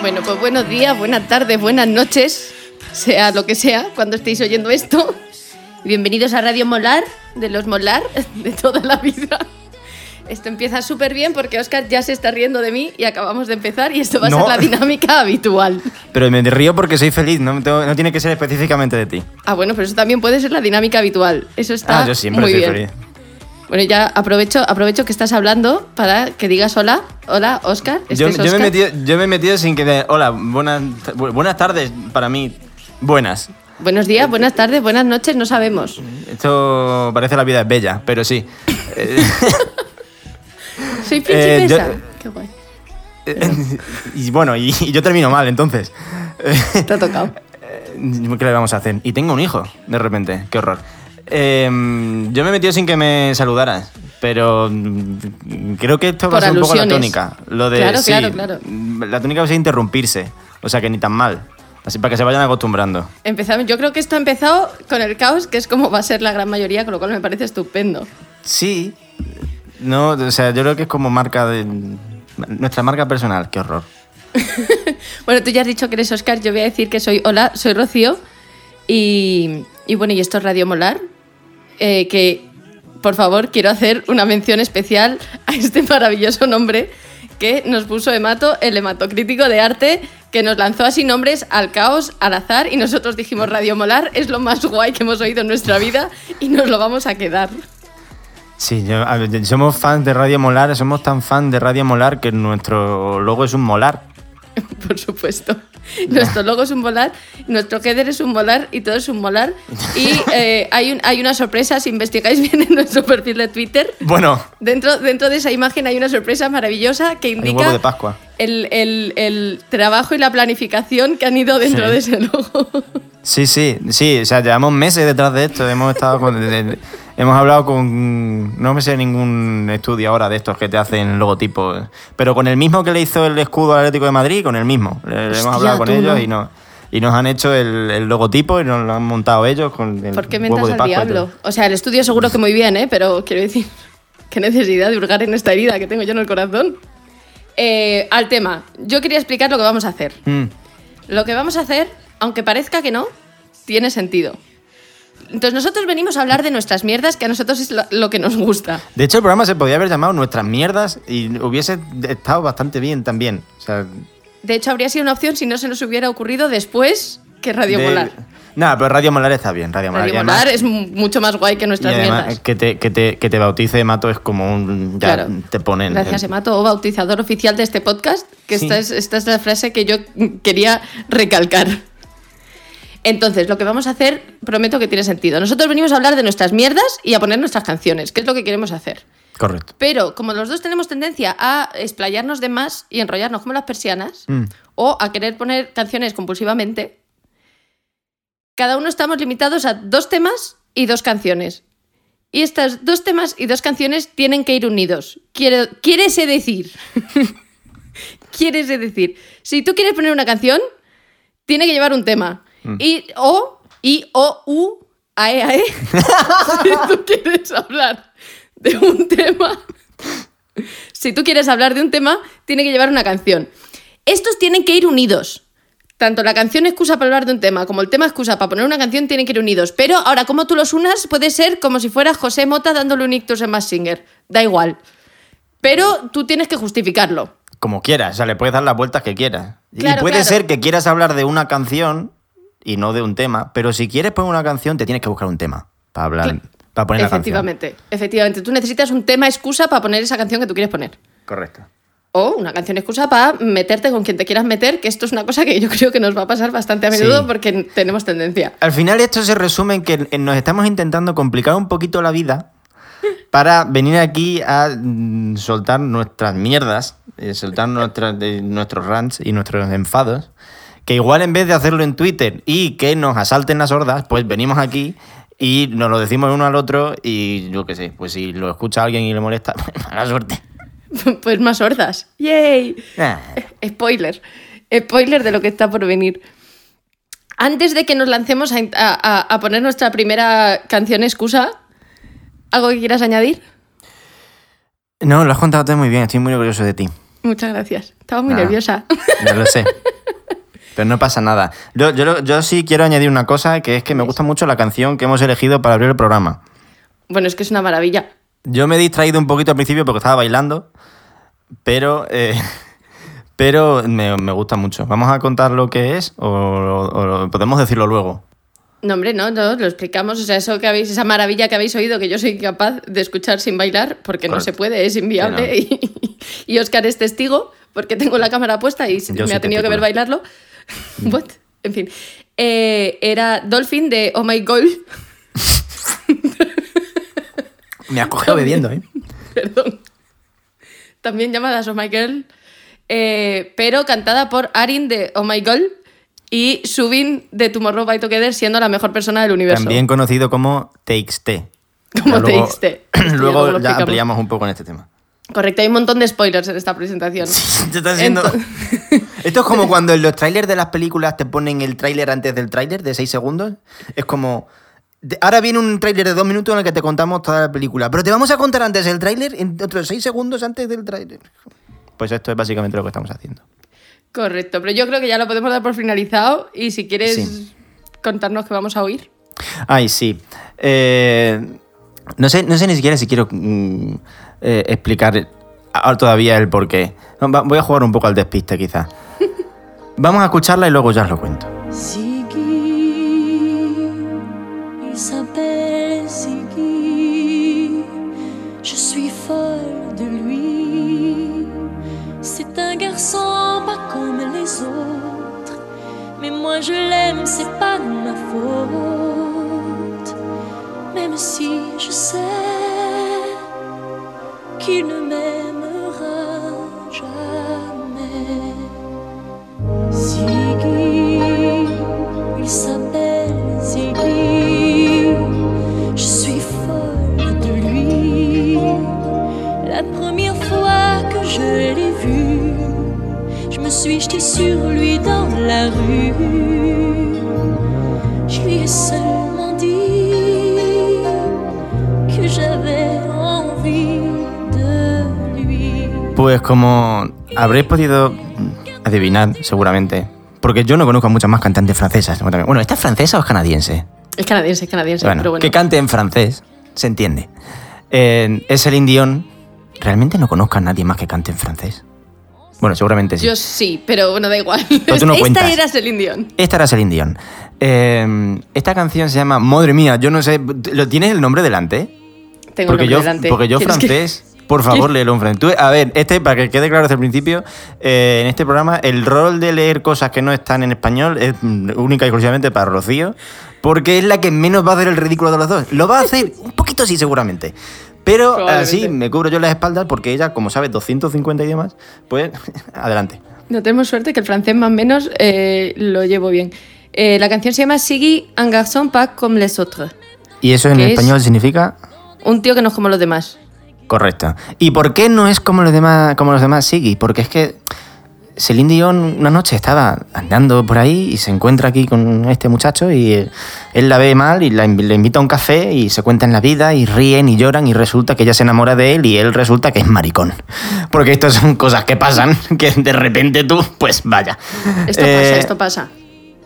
Bueno, pues buenos días, buenas tardes, buenas noches, sea lo que sea, cuando estéis oyendo esto. Bienvenidos a Radio Molar, de los Molar, de toda la vida. Esto empieza súper bien porque Oscar ya se está riendo de mí y acabamos de empezar y esto va a No. ser la dinámica habitual. Pero me río porque soy feliz, no, tengo- no tiene que ser específicamente de ti. Ah, bueno, pero eso también puede ser la dinámica habitual. Eso está ah, yo siempre muy soy bien. feliz. Bueno, ya aprovecho, aprovecho que estás hablando para que digas hola. Hola, Oscar. Este Yo, es yo me he metido, yo me he metido sin que... de- hola, buenas, bu- buenas tardes para mí. Buenas. Buenos días, buenas tardes, buenas noches, no sabemos. Esto parece la vida es bella, pero sí. Eh, Soy Eh, yo- principesa. Qué guay. y bueno, y, y yo termino mal, entonces. Te ha tocado. ¿Qué le vamos a hacer? Y tengo un hijo, de repente. Qué horror. Eh, yo me he metido sin que me saludaras, pero mm, creo que esto va a ser un poco la tónica. Lo de, Claro, sí, claro, claro. La tónica va a ser interrumpirse, o sea que ni tan mal. Así para que se vayan acostumbrando. Empezamos, yo creo que esto ha empezado con el caos, que es como va a ser la gran mayoría, con lo cual me parece estupendo. Sí. No, o sea, yo creo que es como marca de... Nuestra marca personal, qué horror. Bueno, tú ya has dicho que eres Oscar, yo voy a decir que soy hola, soy Rocío. Y, y bueno, y esto es Radio Molar, eh, que por favor quiero hacer una mención especial a este maravilloso nombre que nos puso Emato, el hematocrítico de arte, que nos lanzó así nombres al caos, al azar, y nosotros dijimos Radio Molar es lo más guay que hemos oído en nuestra vida y nos lo vamos a quedar. Sí, somos fans de Radio Molar, somos tan fan de Radio Molar que nuestro logo es un molar. Por supuesto. Nuestro logo es un molar, nuestro header es un molar y todo es un molar. Y eh, hay, un- hay una sorpresa, si investigáis bien en nuestro perfil de Twitter. Bueno, Dentro, dentro de esa imagen hay una sorpresa maravillosa que indica huevo de Pascua. el, el- el trabajo y la planificación que han ido dentro Sí. de ese logo. Sí, sí, sí, o sea, llevamos meses detrás de esto, hemos estado con, hemos hablado con, no me sé ningún estudio ahora de estos que te hacen logotipos, pero con el mismo que le hizo el escudo al Atlético de Madrid, con el mismo, Le- le Hostia, hemos hablado con ellos no. y, no, y nos han hecho el, el logotipo y nos lo han montado ellos con el ¿Por qué huevo de al diablo? O sea, el estudio seguro que muy bien, ¿eh? Pero quiero decir, qué necesidad de hurgar en esta herida que tengo yo en el corazón. Eh, al tema, yo quería explicar lo que vamos a hacer. Mm. Lo que vamos a hacer, aunque parezca que no, tiene sentido. Entonces nosotros venimos a hablar de nuestras mierdas, que a nosotros es lo, lo que nos gusta. De hecho, el programa se podía haber llamado Nuestras Mierdas y hubiese estado bastante bien también. O sea, De hecho, habría sido una opción si no se nos hubiera ocurrido después que Radio de- Molar. Nada, pero Radio Molar está bien, Radio Molar. Radio y además- Molar es mu- mucho más guay que Y nuestras además, mierdas. que te, que, te, que te bautice Mato es como un. Ya Claro. te ponen. Gracias, Emato, o bautizador oficial de este podcast, que Sí. esta, es, esta es la frase que yo quería recalcar. Entonces, lo que vamos a hacer, prometo que tiene sentido. Nosotros venimos a hablar de nuestras mierdas y a poner nuestras canciones, que es lo que queremos hacer. Correcto. Pero como los dos tenemos tendencia a explayarnos de más y enrollarnos como las persianas, Mm. o a querer poner canciones compulsivamente, cada uno estamos limitados a dos temas y dos canciones. Y estos dos temas y dos canciones tienen que ir unidos. Quiero, quiérese decir. quiérese decir. Si tú quieres poner una canción, tiene que llevar un tema. Y o, y o, u, ae, ae. si tú quieres hablar de un tema, si tú quieres hablar de un tema, tiene que llevar una canción. Estos tienen que ir unidos. Tanto la canción excusa para hablar de un tema como el tema excusa para poner una canción tienen que ir unidos. Pero ahora, como tú los unas, puede ser como si fuera José Mota dándole un ictus en Mass Singer. Da igual. Pero tú tienes que justificarlo. Como quieras, o sea, le puedes dar las vueltas que quieras. Claro, y puede claro. ser que quieras hablar de una canción y no de un tema, pero si quieres poner una canción, te tienes que buscar un tema para hablar, para poner la canción. efectivamente, efectivamente. Tú necesitas un tema excusa para poner esa canción que tú quieres poner. Correcto. O una canción excusa para meterte con quien te quieras meter, que esto es una cosa que yo creo que nos va a pasar bastante a menudo Sí. porque tenemos tendencia. Al final esto se resume en que nos estamos intentando complicar un poquito la vida para venir aquí a mm, soltar nuestras mierdas, eh, soltar nuestras, nuestros rants y nuestros enfados, que igual en vez de hacerlo en Twitter y que nos asalten las hordas, pues venimos aquí y nos lo decimos uno al otro y yo qué sé, pues si lo escucha alguien y le molesta, mala suerte. Pues más sordas. ¡Yay! Ah. Spoiler. Spoiler de lo que está por venir. Antes de que nos lancemos a, a- a poner nuestra primera canción excusa, ¿algo que quieras añadir? No, lo has contado todo muy bien, estoy muy orgulloso de ti. Muchas gracias. Estaba muy Nada. nerviosa. Ya lo sé. Pero no pasa nada. Yo, yo, yo sí quiero añadir una cosa, que es que me gusta mucho la canción que hemos elegido para abrir el programa. bueno, es que es una maravilla. Yo me he distraído un poquito al principio porque estaba bailando, pero, eh, pero me, me gusta mucho. ¿Vamos a contar lo que es o, o- o podemos decirlo luego? No, hombre, no, no, lo explicamos. O sea, eso que habéis, esa maravilla que habéis oído que yo soy capaz de escuchar sin bailar, porque no se puede, es inviable. Y, y Oscar es testigo, porque tengo la cámara puesta y Yo me ha tenido que ver bailarlo. What? En fin. Eh, era Dolphin de Oh My God. Me has cogido bebiendo, ¿eh? Perdón. También llamadas Oh My Girl. eh, pero cantada por Arin de Oh My Girl y Subin de Tomorrow by Together, siendo la mejor persona del universo. También conocido como Takes T. Como Ya luego- TXT. Sí, luego ya explicamos. ampliamos un poco en este tema. Correcto, hay un montón de spoilers en esta presentación. Te estás haciendo- Ento- Esto es como cuando en los trailers de las películas te ponen el tráiler antes del tráiler de 6 segundos. Es como... Ahora viene un tráiler de 2 minutos en el que te contamos toda la película. Pero te vamos a contar antes el tráiler, en otros 6 segundos antes del tráiler. Pues esto es básicamente lo que estamos haciendo. Correcto, pero yo creo que ya lo podemos dar por finalizado y si quieres Sí. contarnos qué vamos a oír. Ay, sí. Eh, no, sé, no sé ni siquiera si quiero mm, eh, explicar todavía el por qué. No, va- voy a jugar un poco al despiste, quizás. Vamos a escucharla y luego ya os lo cuento. Ziggy, il s'appelle Ziggy. Je suis folle de lui. C'est un garçon pas comme les autres. Mais moi je l'aime, c'est pas de ma faute. Même si je sais qu'il ne m'aimera il s'appelle Ziggy. Je suis folle de lui. La première fois que je l'ai vu, je me suis jetée sur lui dans la rue. Je ai seulement dit que j'avais envie de lui. Pues como habréis podido adivinar, seguramente, porque yo no conozco a muchas más cantantes francesas. Bueno, ¿esta es francesa o es canadiense? Es canadiense, es canadiense, Bueno, pero bueno. que cante en francés, se entiende. Eh, es el Dion. Realmente no conozco a nadie más que cante en francés. Bueno, seguramente sí. Yo sí, pero bueno, da igual. Pero tú no Esta cuentas. era Celine Dion. Esta era Celine Dion. Eh, esta canción se llama Madre mía, yo no sé. ¿Lo tienes el nombre delante? Tengo porque el yo, nombre delante. porque yo ¿Quieres que- francés, por favor, léelo en francés. Tú- a ver, este, para que quede claro desde el principio, eh, en este programa, el rol de leer cosas que no están en español es mm, única y exclusivamente para Rocío, porque es la que menos va a hacer el ridículo de los dos. Lo va a hacer un poquito sí, seguramente. Pero así me cubro yo las espaldas porque ella, como sabe 250 idiomas, pues adelante. No tenemos suerte que el francés más o menos eh, lo llevo bien. Eh, la canción se llama Siggy, un garçon pas comme les autres. Y eso en español significa Un tío que no es como los demás. Correcto. ¿Y por qué no es como los demás, como los demás Siggy? Porque es que Celine Dion una noche estaba andando por ahí y se encuentra aquí con este muchacho y él, él la ve mal y la le invita a un café y se cuentan la vida y ríen y lloran y resulta que ella se enamora de él y él resulta que es maricón. Porque estas son cosas que pasan, que de repente tú, pues vaya. Esto Eh, pasa, esto pasa.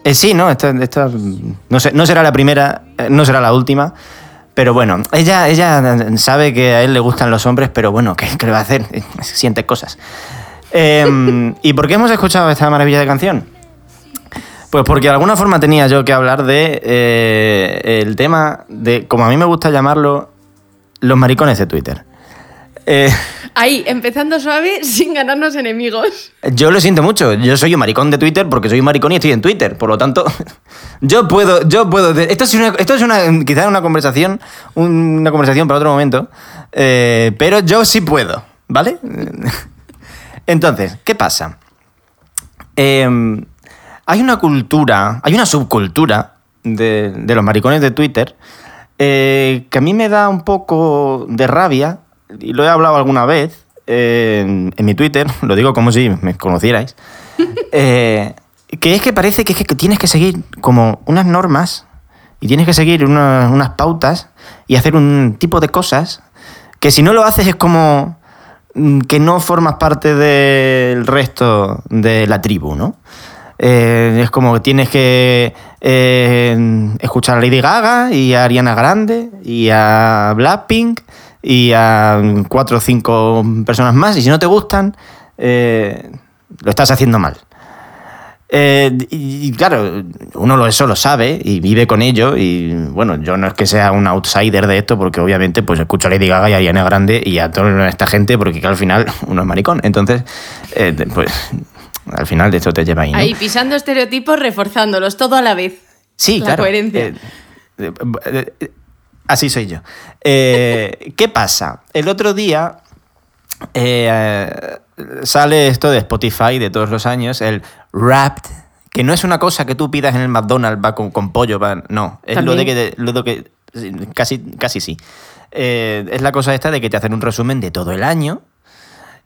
eh, sí, no, esto, esto, no, sé- no será la primera, eh, no será la última. Pero bueno, ella, ella sabe que a él le gustan los hombres, pero bueno, ¿qué, qué le va a hacer? Siente cosas. Eh, ¿Y por qué hemos escuchado esta maravilla de canción? Pues porque de alguna forma tenía yo que hablar de eh, el tema de, como a mí me gusta llamarlo, los maricones de Twitter. Eh, Ahí, empezando suave, sin ganarnos enemigos. Yo lo siento mucho. Yo soy un maricón de Twitter porque soy un maricón y estoy en Twitter. Por lo tanto, yo puedo, yo puedo. Esto es una, esto es una quizás una conversación, una conversación para otro momento. eh, pero yo sí puedo, ¿vale? Entonces, ¿qué pasa? Eh, hay una cultura, hay una subcultura de, de los maricones de Twitter eh, que a mí me da un poco de rabia, y lo he hablado alguna vez eh, en, en mi Twitter, lo digo como si me conocierais, eh, que es que parece que, es que tienes que seguir como unas normas y tienes que seguir una- unas pautas y hacer un tipo de cosas que si no lo haces es como mm, que no formas parte del resto de la tribu, ¿no? Eh, es como que tienes que eh, escuchar a Lady Gaga y a Ariana Grande y a Blackpink y a cuatro o cinco personas más y si no te gustan, eh, lo estás haciendo mal. Eh, y, y claro, uno lo, eso lo sabe y vive con ello. Y bueno, yo no es que sea un outsider de esto, porque obviamente pues escucho a Lady Gaga y a Ariana Grande y a toda esta gente, porque que al final uno es maricón. Entonces, eh, pues al final de esto te lleva ahí. ¿no? Ahí pisando estereotipos, reforzándolos todo a la vez. Sí, La claro. coherencia. Eh, así soy yo. Eh, ¿Qué pasa? El otro día eh, sale esto de Spotify de todos los años, el Wrapped, que no es una cosa que tú pidas en el McDonald's va con, con pollo, va- no, es lo de que, lo de que casi, casi sí. Eh, es la cosa esta de que te hacen un resumen de todo el año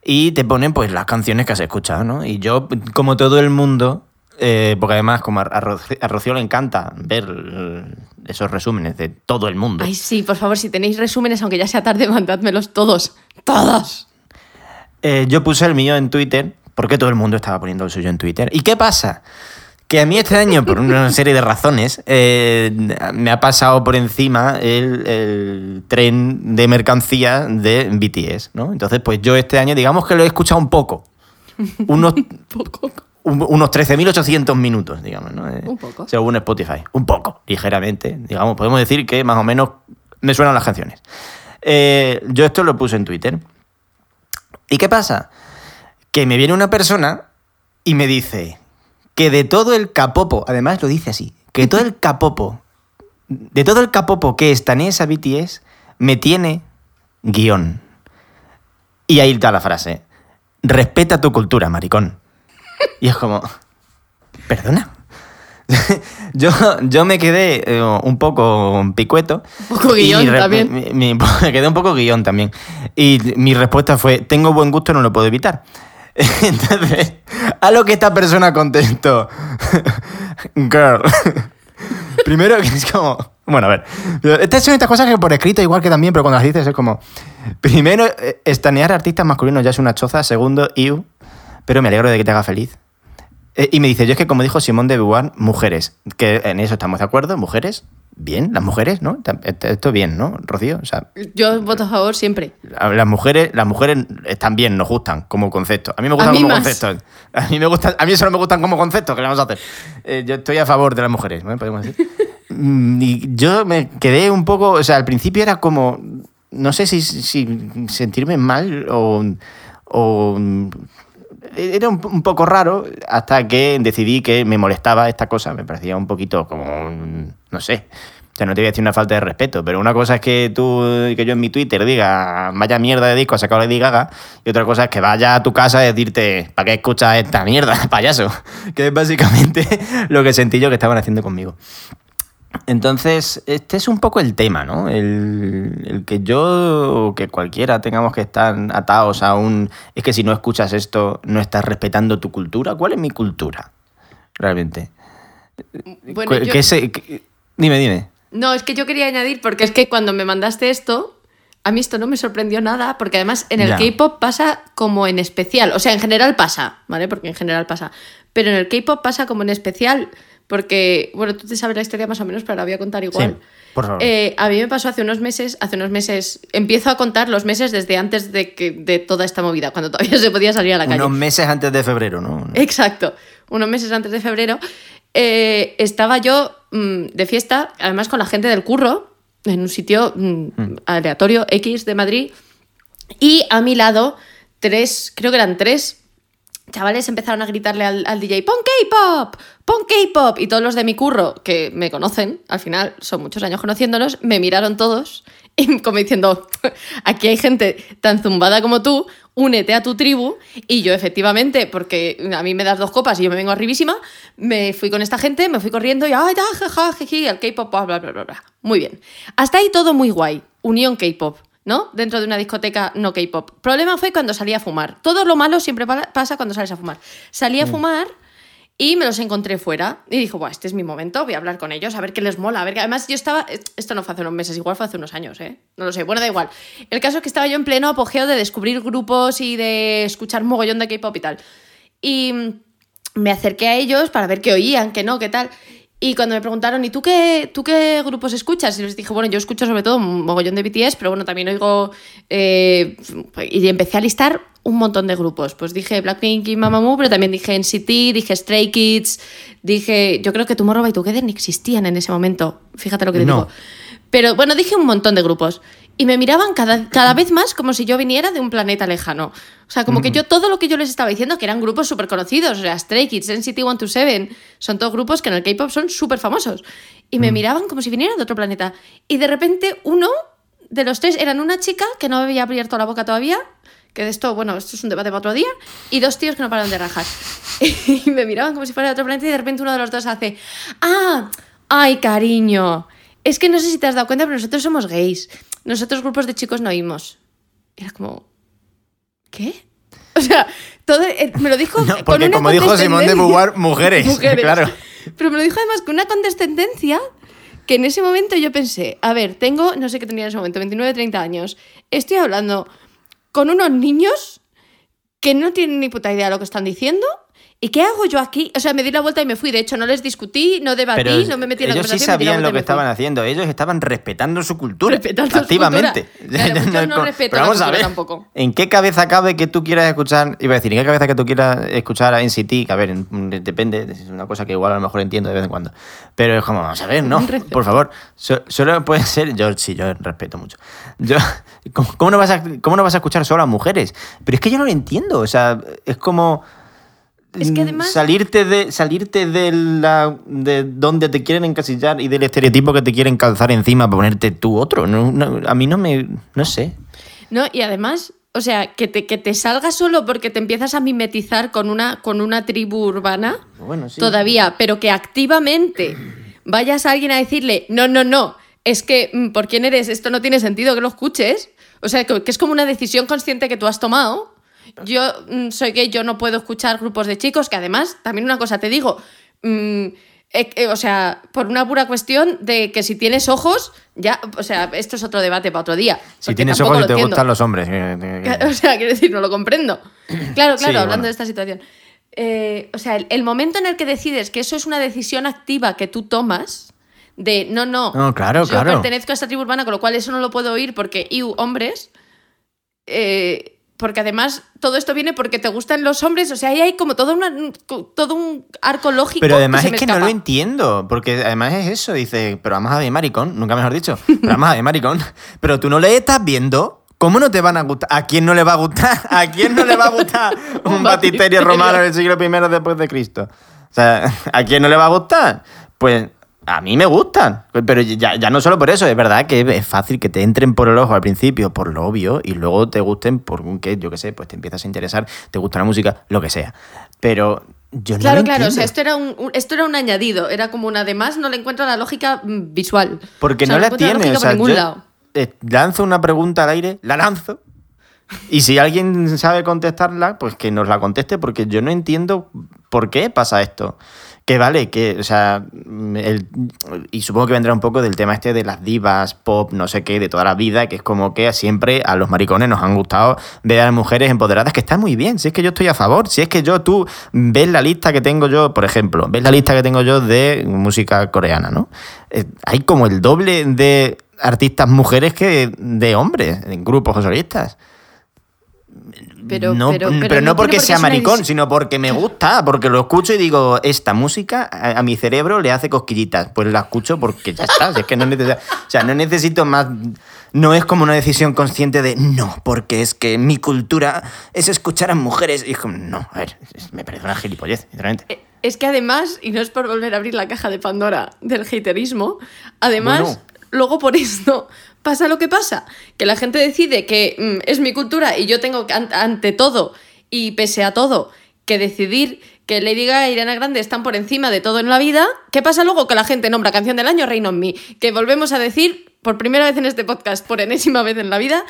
y te ponen pues las canciones que has escuchado, ¿no? Y yo, como todo el mundo, eh, porque además como a, a Rocío le encanta ver eh, esos resúmenes de todo el mundo. Ay, sí, por favor, si tenéis resúmenes, aunque ya sea tarde, mandádmelos todos. Todos. Eh, yo puse el mío en Twitter, porque todo el mundo estaba poniendo el suyo en Twitter. ¿Y qué pasa? Que a mí este año, por una serie de razones, eh, me ha pasado por encima el, el tren de mercancía de BTS, ¿no? Entonces, pues yo este año, digamos que lo he escuchado un poco. Unos, Poco. Un- unos 13.800 minutos, digamos, ¿no? Un poco. Según Spotify. Un poco, ligeramente. Digamos, podemos decir que más o menos me suenan las canciones. Eh, yo esto lo puse en Twitter. ¿Y qué pasa? Que me viene una persona y me dice que de todo el capopo, además lo dice así, que todo el capopo, de todo el capopo que estanea a BTS, me tiene guion. Y ahí está la frase. Respeta tu cultura, maricón. Y es como, ¿perdona? yo, yo me quedé eh, un poco picueto. Un poco Y guion también. mi- mi- me quedé un poco guion también. Y mi respuesta fue, tengo buen gusto, no lo puedo evitar. Entonces, a lo que esta persona contestó, girl. Primero que es como... Bueno, a ver. Estas son estas cosas que por escrito igual que también, pero cuando las dices es como... Primero, eh, estanear artistas masculinos ya es una choza. Segundo, iu. Pero me alegro de que te haga feliz. Eh, y me dice, yo es que como dijo Simón de Beauvoir, mujeres. Que en eso estamos de acuerdo, mujeres. Bien, las mujeres, ¿no? Esto bien, ¿no, Rocío? O sea, Yo voto a favor siempre. las mujeres, las mujeres están bien, nos gustan como concepto. A mí me gustan mí como más. concepto. A mí me gustan, a mí solo me gustan como concepto, ¿qué le vamos a hacer? Eh, yo estoy a favor de las mujeres, ¿no? Podemos decir. Mm, y yo me quedé un poco, o sea, al principio era como, no sé si, si sentirme mal o, o era un, poco raro hasta que decidí que me molestaba esta cosa, me parecía un poquito como, no sé, o sea, no te voy a decir una falta de respeto, pero una cosa es que tú, que yo en mi Twitter diga, vaya mierda de disco, ha sacado Lady Gaga, y otra cosa es que vaya a tu casa y decirte, ¿para qué escuchas esta mierda, payaso? Que es básicamente lo que sentí yo que estaban haciendo conmigo. Entonces, este es un poco el tema, ¿no? El, el que yo o que cualquiera tengamos que estar atados a un... Es que si no escuchas esto, no estás respetando tu cultura. ¿Cuál es mi cultura? Realmente. Bueno, ¿Qué- yo- Dime, dime. No, es que yo quería añadir, porque es que cuando me mandaste esto, a mí esto no me sorprendió nada, porque además en el. K-pop pasa como en especial. O sea, en general pasa, ¿vale? Porque en general pasa. Pero en el K-pop pasa como en especial, porque, bueno, tú te sabes la historia más o menos, pero la voy a contar igual. Sí, por favor. Eh, a mí me pasó hace unos meses, hace unos meses, empiezo a contar los meses desde antes de, que, de toda esta movida, cuando todavía se podía salir a la calle. Unos meses antes de febrero, ¿no? Exacto. Unos meses antes de febrero eh, estaba yo mm, de fiesta, además con la gente del curro, en un sitio mm, aleatorio X de Madrid. Y a mi lado, tres, creo que eran tres chavales empezaron a gritarle al, al DJ, pon K-pop, pon K-pop. Y todos los de mi curro, que me conocen, al final son muchos años conociéndolos, me miraron todos Y como diciendo, aquí hay gente tan zumbada como tú, únete a tu tribu. Y yo, efectivamente, porque a mí me das dos copas y yo me vengo arribísima, me fui con esta gente, me fui corriendo y, ay, ja, ja, ja, el K-pop, bla, bla, bla, bla. Muy bien. Hasta ahí todo muy guay. Unión K-pop. ¿No? Dentro de una discoteca no K-pop. Problema fue cuando salí a fumar. Todo lo malo siempre pa- pasa cuando sales a fumar. Salí a fumar y me los encontré fuera. Y dijo, Buah, este es mi momento, voy a hablar con ellos, a ver qué les mola. A ver, que además yo estaba. Esto no fue hace unos meses, igual fue hace unos años, ¿eh? No lo sé. Bueno, da igual. El caso es que estaba yo en pleno apogeo de descubrir grupos y de escuchar mogollón de K-pop y tal. Y mm, me acerqué a ellos para ver qué oían, qué no, qué tal. Y cuando me preguntaron, ¿y tú qué, tú qué grupos escuchas? Y les dije, bueno, yo escucho sobre todo un mogollón de BTS, pero bueno, también oigo. eh, y empecé a listar un montón de grupos. Pues dije Blackpink y Mamamoo, pero también dije NCT, dije Stray Kids, dije. Yo creo que Tomorrow by Together ni existían en ese momento. Fíjate lo que te No. digo. Pero bueno, dije un montón de grupos. Y me miraban cada, cada vez más como si yo viniera de un planeta lejano. O sea, como que yo todo lo que yo les estaba diciendo, que eran grupos súper conocidos, o sea, Stray Kids, NCT 127, son todos grupos que en el K-pop son súper famosos. Y me miraban como si vinieran de otro planeta. Y de repente uno de los tres eran una chica que no había abierto la boca todavía, que de esto, bueno, esto es un debate para otro día, y dos tíos que no paran de rajar. Y me miraban como si fuera de otro planeta y de repente uno de los dos hace, ah, ay cariño, es que no sé si te has dado cuenta, pero nosotros somos gays. Nosotros grupos de chicos no oímos. Era como, ¿qué? O sea, todo, eh, me lo dijo No, porque como dijo Simón de Beauvoir, mujeres, claro. Pero me lo dijo además con una condescendencia que en ese momento yo pensé, a ver, tengo, no sé qué tenía en ese momento, 29, 30 años, estoy hablando con unos niños que no tienen ni puta idea de lo que están diciendo. ¿Y qué hago yo aquí? O sea, me di la vuelta y me fui. De hecho, no les discutí, no debatí, Pero no me metí en la ellos sí conversación. di la sabían lo que estaban haciendo. Ellos estaban respetando su cultura. Respetando su activamente. cultura. Claro, muchos no con- respetan Pero vamos a ver. tampoco. ¿En qué cabeza cabe que tú quieras escuchar? Iba a decir, ¿en qué cabeza que tú quieras escuchar a NCT? Que a ver, depende. Es una cosa que igual a lo mejor entiendo de vez en cuando. Pero es como, vamos a ver, no. Por favor. So- solo puede ser. Yo sí, yo respeto mucho. Yo, ¿cómo, cómo no vas a, ¿Cómo no vas a escuchar solo a mujeres? Pero es que yo no lo entiendo. O sea, es como. Es que Mm, además- salirte de salirte de la de donde te quieren encasillar y del estereotipo que te quieren calzar encima para ponerte tú otro No- no, a mí no me no sé No, y además, o sea, que te, que te salga solo porque te empiezas a mimetizar con una, con una tribu urbana, Bueno, sí. todavía, pero que activamente vayas a alguien a decirle, no, no, no, es que mm, por quién eres, esto no tiene sentido que lo escuches. O sea, que, que es como una decisión consciente que tú has tomado. Yo mm, soy gay, yo no puedo escuchar grupos de chicos, que además, también una cosa te digo, mm, eh, eh, o sea, por una pura cuestión de que si tienes ojos, ya, o sea, esto es otro debate para otro día. si tienes ojos y te entiendo. gustan los hombres eh, O sea, quiero decir, no lo comprendo. Claro, claro, Sí, hablando bueno. de esta situación. Eh, o sea, el, el momento en el que decides que eso es una decisión activa que tú tomas, de no, no, No, claro, yo claro. pertenezco a esta tribu urbana, con lo cual eso no lo puedo oír porque, iu, hombres, eh, porque además todo esto viene porque te gustan los hombres, o sea, ahí hay como todo, una, todo un arco lógico. pero además es que no lo entiendo porque además es eso dice pero vamos a ver maricón nunca mejor dicho pero vamos a ver maricón pero tú no le estás viendo ¿Cómo no te van a gustar? ¿A quién no le va a gustar? ¿A quién no le va a gustar un Un batisterio romano del siglo I después de Cristo? O sea, ¿a quién no le va a gustar? Pues a mí me gustan. Pero ya, ya no solo por eso, es verdad que es fácil que te entren por el ojo al principio, por lo obvio, y luego te gusten por un que, yo qué sé, pues te empiezas a interesar, te gusta la música, lo que sea. Pero yo no Claro, claro, o sea, esto era, un, un- esto era un añadido, era como un además, no le encuentro la lógica visual. Porque O sea, no la tiene. O sea, por ningún yo, lado. eh, lanzo una pregunta al aire, la lanzo. Y si alguien sabe contestarla, pues que nos la conteste, porque yo no entiendo por qué pasa esto. Que vale, que, o sea, el- y supongo que vendrá un poco del tema este de las divas, pop, no sé qué, de toda la vida, que es como que siempre a los maricones nos han gustado ver a mujeres empoderadas, que está muy bien, si es que yo estoy a favor, si es que yo, tú, ves la lista que tengo yo, por ejemplo, ves la lista que tengo yo de música coreana, ¿no? Eh, hay como el doble de artistas mujeres que de hombres, en grupos o solistas. Pero, no, pero, pero, pero no porque sea maricón, sino porque me gusta, porque lo escucho y digo, esta música a, a mi cerebro le hace cosquillitas. Pues la escucho porque ya está. es que no necesito, o sea, no necesito más. No es como una decisión consciente de no, porque es que mi cultura es escuchar a mujeres. Y es como, no, a ver, me parece una gilipollez, sinceramente. Eh, Es que además, y no es por volver a abrir la caja de Pandora del haterismo, además, Bueno. luego por esto, pasa lo que pasa, que la gente decide que mm, es mi cultura y yo tengo ante todo y pese a todo que decidir que Lady Gaga y Ariana Grande están por encima de todo en la vida, ¿qué pasa luego? Que la gente nombra canción del año Reino en mí, que volvemos a decir por primera vez en este podcast, por enésima vez en la vida,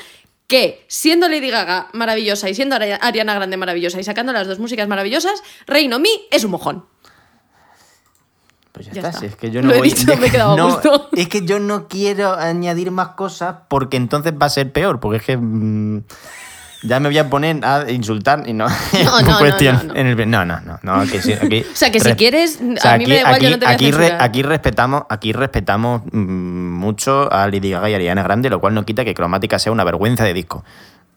que siendo Lady Gaga maravillosa y siendo Ari- Ariana Grande maravillosa y sacando las dos músicas maravillosas, Reino mí es un mojón. Pues ya, Ya está. está. es que yo Lo no he voy- dicho, me he quedado a no, gusto. Es que yo no quiero añadir más cosas porque entonces va a ser peor. Porque es que mm, ya me voy a poner a insultar y no. No, no, no, cuestión. no, no. En el- no, no, no, no, aquí sí, aquí- O sea, que si re- quieres, o sea, a mí me da igual, yo no te voy a aquí, re- censurar. aquí respetamos, aquí respetamos mm, mucho a Lady Gaga y Ariana Grande, lo cual no quita que Cromática sea una vergüenza de disco.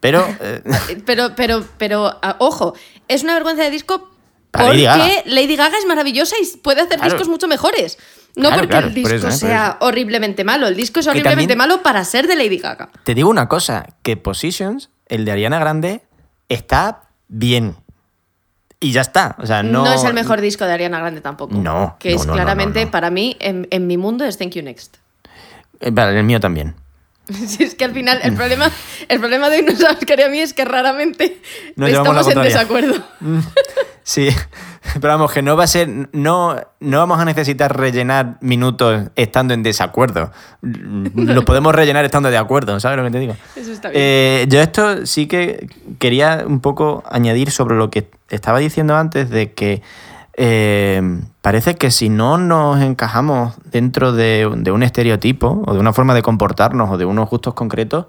Pero eh, Pero, pero, pero, ah, ojo, es una vergüenza de disco porque Lady Lady Gaga. Es maravillosa y puede hacer Claro. discos mucho mejores. No Claro, porque claro, el por disco eso, ¿eh? Por sea horriblemente malo. El disco es horriblemente malo para ser de Lady Gaga. te digo una cosa, que Positions, el de Ariana Grande, está bien. Y ya está. O sea, no, No, es el mejor disco de Ariana Grande tampoco. No, Que no, es no, claramente, para mí, en, en mi mundo, es Thank You Next. Eh, Vale, el mío también. Si es que al final el problema, el problema de No sabes qué haría a mí es que raramente Nos estamos en desacuerdo. Sí, pero vamos, que no va a ser. No, no vamos a necesitar rellenar minutos estando en desacuerdo. Lo podemos rellenar estando de acuerdo, ¿sabes lo que te digo? Eso está bien. Eh, yo esto sí que quería un poco añadir sobre lo que estaba diciendo antes de que eh, parece que si no nos encajamos dentro de, de un estereotipo o de una forma de comportarnos o de unos gustos concretos,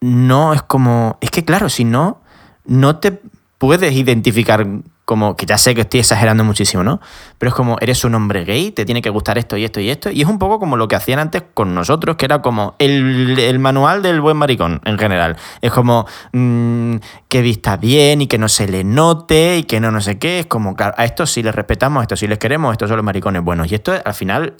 no es como. Es que, claro, si no, no te puedes identificar como. Que ya sé que estoy exagerando muchísimo, ¿no? Pero es como, eres un hombre gay, te tiene que gustar esto y esto y esto. Y es un poco como lo que hacían antes con nosotros, que era como el, manual del buen maricón en general. Es como mm, que vista bien y que no se le note y que no no sé qué. Es como, claro, a estos sí les respetamos, a estos sí les queremos, estos son los maricones buenos. Y esto al final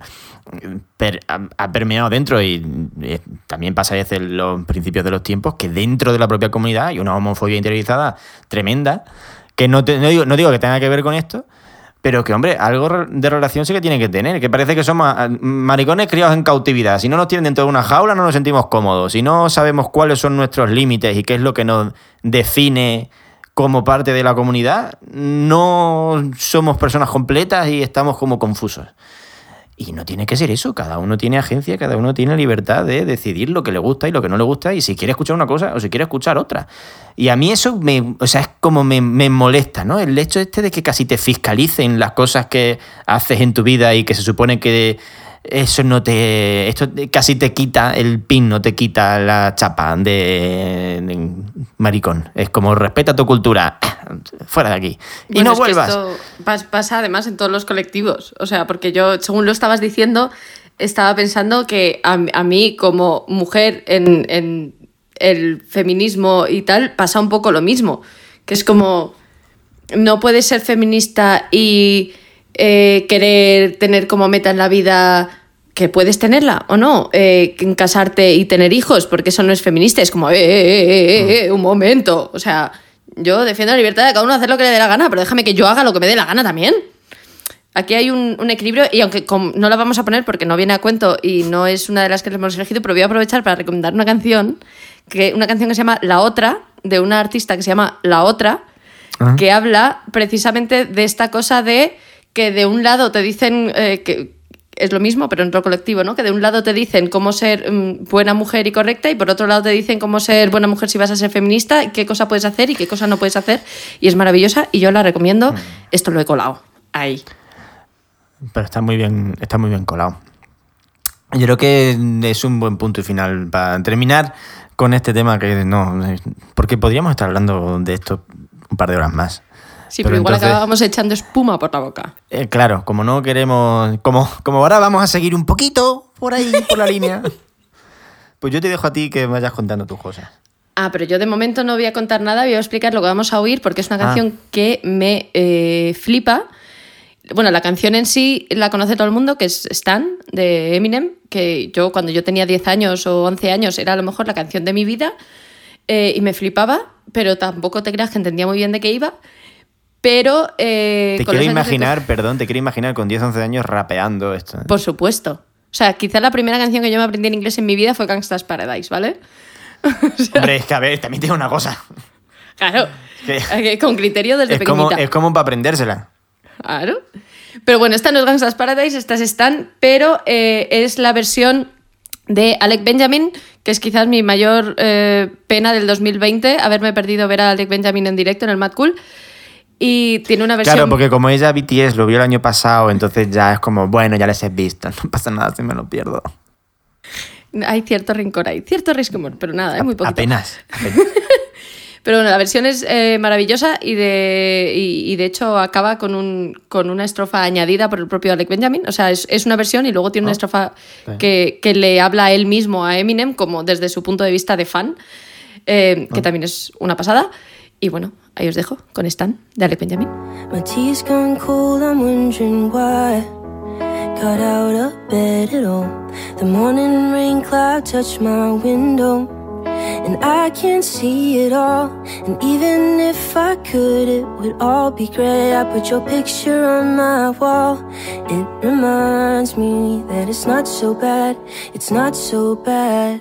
ha permeado dentro y eh, también pasa desde los principios de los tiempos que dentro de la propia comunidad hay una homofobia interiorizada tremenda que no, te- no digo, no digo que tenga que ver con esto pero que, hombre, algo de relación sí que tiene que tener. Que parece que somos maricones criados en cautividad. Si no nos tienen dentro de una jaula, no nos sentimos cómodos. Si no sabemos cuáles son nuestros límites y qué es lo que nos define como parte de la comunidad, no somos personas completas y estamos como confusos. Y no tiene que ser eso, cada uno tiene agencia, cada uno tiene libertad de decidir lo que le gusta y lo que no le gusta, y si quiere escuchar una cosa o si quiere escuchar otra. Y a mí eso me, o sea, es como me, me molesta, ¿no? El hecho este de que casi te fiscalicen las cosas que haces en tu vida y que se supone que eso no te. Esto casi te quita el pin, no te quita la chapa de, de maricón. Es como respeta tu cultura, fuera de aquí. Y Bueno, no vuelvas. esto pas- pasa además en todos los colectivos. O sea, porque yo, según lo estabas diciendo, estaba pensando que a, a mí, como mujer en, en el feminismo y tal, pasa un poco lo mismo. Que es como. No puedes ser feminista y eh, querer tener como meta en la vida que puedes tenerla o no, eh, casarte y tener hijos, porque eso no es feminista, es como, eh, eh, eh, eh, eh, un momento. O sea, yo defiendo la libertad de cada uno hacer lo que le dé la gana, pero déjame que yo haga lo que me dé la gana también. Aquí hay un, un equilibrio y aunque no la vamos a poner porque no viene a cuento y no es una de las que hemos elegido, pero voy a aprovechar para recomendar una canción, que, una canción que se llama La Otra, de una artista que se llama La Otra, que habla precisamente de esta cosa de que de un lado te dicen eh, que es lo mismo, pero en otro colectivo, ¿no? Que de un lado te dicen cómo ser mm, buena mujer y correcta y por otro lado te dicen cómo ser buena mujer si vas a ser feminista, qué cosa puedes hacer y qué cosa no puedes hacer. Y es maravillosa y yo la recomiendo. Esto lo he colado. Ahí. Pero está muy bien, está muy bien colado. Yo creo que es un buen punto y final para terminar con este tema que no. Porque podríamos estar hablando de esto un par de horas más. Sí, pero, igual entonces- acabábamos echando espuma por la boca. Eh, claro, como no queremos. Como, como ahora vamos a seguir un poquito por ahí, por la línea. Pues yo te dejo a ti que vayas contando tus cosas. Ah, pero yo de momento no voy a contar nada, voy a explicar lo que vamos a oír porque es una Ah. canción que me eh, flipa. Bueno, la canción en sí la conoce todo el mundo, que es Stan, de Eminem, que yo cuando yo tenía 10 años o 11 años era a lo mejor la canción de mi vida eh, y me flipaba, pero tampoco te creas que entendía muy bien de qué iba. Pero... eh, Te quiero imaginar, perdón, te quiero imaginar con 10, 11 años rapeando esto. ¿eh? Por supuesto. O sea, quizá la primera canción que yo me aprendí en inglés en mi vida fue Gangsta's Paradise, ¿vale? Hombre, es que a ver, también tengo una cosa. Claro. Que- Con criterio desde Es como, es como para aprendérsela. Claro. Pero bueno, esta no es Gangsta's Paradise, esta es Stan, pero eh, es la versión de Alec Benjamin, que es quizás mi mayor eh, pena del 2020, haberme perdido ver a Alec Benjamin en directo en el Mad Cool. Y tiene una versión... Claro, porque como ella BTS lo vio el año pasado, entonces ya es como, bueno, ya les he visto, no pasa nada si me lo pierdo. Hay cierto rencor ahí, cierto risco, pero nada, es muy poquito. Apenas. apenas. Pero bueno, la versión es eh, maravillosa y de, y, y de hecho acaba con, un, con una estrofa añadida por el propio Alec Benjamin. O sea, es, es una versión y luego tiene una estrofa sí. que, que le habla a él mismo, a Eminem, como desde su punto de vista de fan, eh, que también es una pasada. Y bueno, ahí os dejo con Stan de Alec Benjamin. My tea's gone cold, I'm wondering why. Got out of bed at all. The morning rain cloud touched my window. And I can't see it all. And even if I could, it would all be great. I put your picture on my wall. It reminds me that it's not so bad. It's not so bad.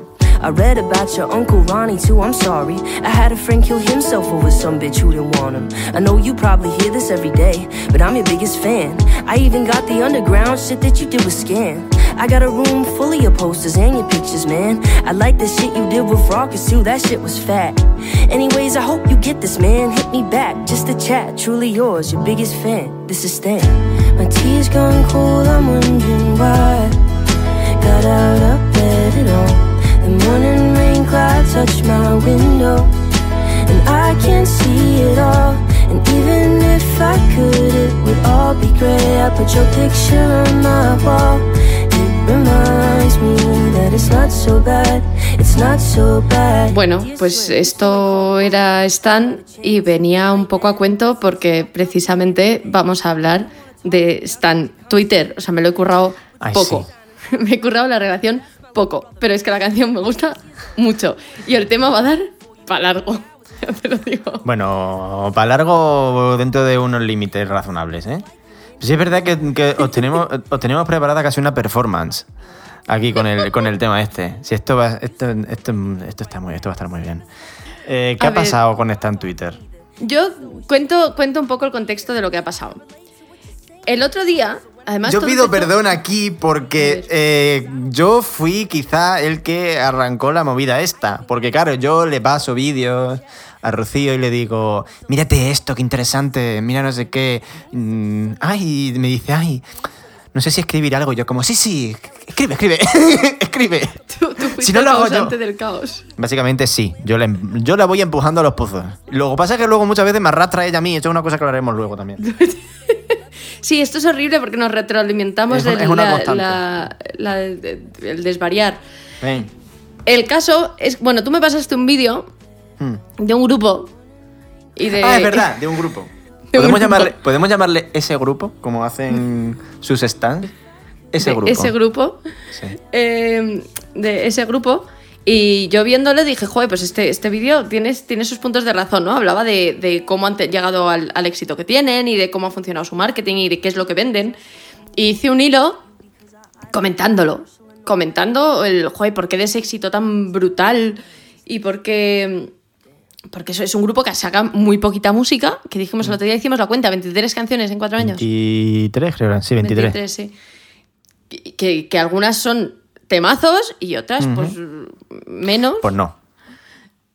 I read about your Uncle Ronnie too, I'm sorry. I had a friend kill himself over some bitch who didn't want him. I know you probably hear this every day, but I'm your biggest fan. I even got the underground shit that you did with Scan. I got a room full of your posters and your pictures, man. I like the shit you did with Rockets too, that shit was fat. Anyways, I hope you get this, man. Hit me back just to chat. Truly yours, your biggest fan. This is Stan. My tea's gone cold, I'm wondering why. Got out of bed at all. The morning rain cloud touched my window, and I can't see it all. And even if I could, it would all be great. I put your picture on my wall. It reminds me that it's not so bad. It's not so bad. Bueno, pues esto era Stan y venía un poco a cuento porque precisamente vamos a hablar de Stan Twitter. O sea, me lo he currado Ay, poco. me he currado la relación poco, pero es que la canción me gusta mucho y el tema va a dar para largo. Ya te lo digo. Bueno, para largo dentro de unos límites razonables, ¿eh? Sí es verdad que, que os, tenemos, os tenemos preparada casi una performance aquí con el, con el tema este. Si esto va, esto, esto, esto está muy, esto va a estar muy bien. Eh, ¿Qué A ha ver. pasado con esta en Twitter? Yo cuento, cuento un poco el contexto de lo que ha pasado. El otro día, además... Yo pido perdón aquí porque eh, yo fui quizá el que arrancó la movida esta. Porque claro, yo le paso vídeos a Rocío y le digo, mírate esto, qué interesante, mira no sé qué. Mm, ay, y me dice, ay, no sé si escribir algo. Yo como, sí, sí, escribe, escribe, escribe. Tú, tú fuiste Si no lo hago yo. del caos. Básicamente sí, yo, le, yo la voy empujando a los pozos. Lo que pasa es que luego muchas veces me arrastra ella a mí, esto es una cosa que hablaremos luego también. Sí, esto es horrible porque nos retroalimentamos Es del es una la- constante. la- la- el desvariar. Ven. El caso es, bueno, tú me pasaste un vídeo Hmm. de un grupo y de... Ah, es verdad, de un grupo. De un ¿Podemos, grupo. Llamarle, ¿Podemos llamarle ese grupo, como hacen sus stands? Ese grupo. Ese grupo. Sí. eh, de ese grupo. Y yo viéndole dije, joder, pues este, este vídeo tiene, tiene sus puntos de razón, ¿no? Hablaba de, de cómo han llegado al, al éxito que tienen y de cómo ha funcionado su marketing y de qué es lo que venden. Y hice un hilo comentándolo. Comentando el, joder, ¿por qué de ese éxito tan brutal? Y por qué... Porque eso es un grupo que saca muy poquita música, que dijimos el otro día, hicimos la cuenta, 23 canciones en cuatro años. 23, creo, sí, 23. sí. Que- Que, que algunas son temazos y otras, pues menos. Pues no.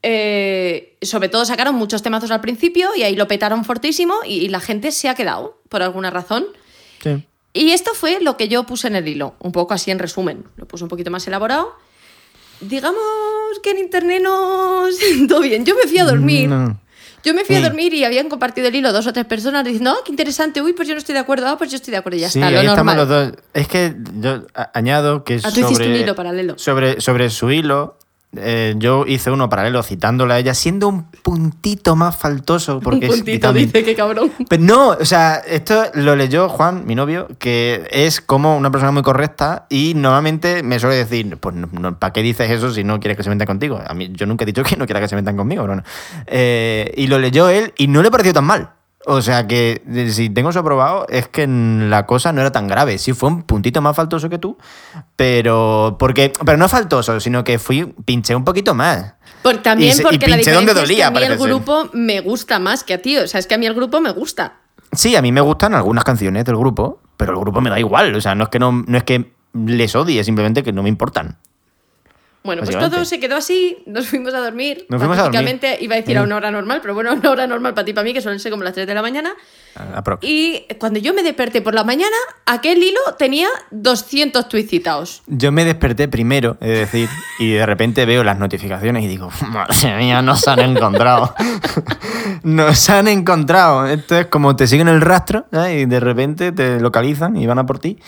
Eh, sobre todo sacaron muchos temazos al principio y ahí lo petaron fortísimo y, y la gente se ha quedado, por alguna razón. Sí. Y esto fue lo que yo puse en el hilo, un poco así en resumen. Lo puse un poquito más elaborado. Digamos que en internet no siento bien. Yo me fui a dormir. No. Yo me fui a Sí. dormir y habían compartido el hilo dos o tres personas diciendo, ah, qué interesante, uy, pues yo no estoy de acuerdo, ah, pues yo estoy de acuerdo y ya Sí, está, lo ahí normal. los dos. Es que yo añado que Ah, tú hiciste sobre, un hilo paralelo. Sobre, sobre su hilo eh, yo hice uno paralelo citándola a ella, siendo un puntito más faltoso. Porque un puntito dice que cabrón. Pero no, o sea, esto lo leyó Juan, mi novio, que es como una persona muy correcta y normalmente me suele decir, pues, ¿para qué dices eso si no quieres que se metan contigo? A mí, yo nunca he dicho que no quiera que se metan conmigo, pero no. Eh, y lo leyó él y no le pareció tan mal. O sea que si tengo eso aprobado es que la cosa no era tan grave. Sí fue un puntito más faltoso que tú, pero porque pero no faltoso, sino que fui pinché un poquito más. Por, también Y se- y porque la pinché donde diferencia es que dolía, a mí el ser. grupo me gusta más que a ti. O sea, es que a mí el grupo me gusta. Sí, a mí me gustan algunas canciones del grupo, pero el grupo me da igual. O sea, no es que no, no es que les odie, simplemente que no me importan. Bueno, pues todo se quedó así, nos fuimos a dormir. Nos fuimos a dormir. Iba a decir a Eh. una hora normal, pero bueno, una hora normal para ti y para mí, que suelen ser como las 3 de la mañana. A- aprox. Y cuando yo me desperté por la mañana, aquel hilo tenía 200 tweets citados. Yo me desperté primero, es decir, y de repente veo las notificaciones y digo, madre mía, nos han encontrado. nos han encontrado. Esto es como te siguen el rastro ¿sabes? y de repente te localizan y van a por ti.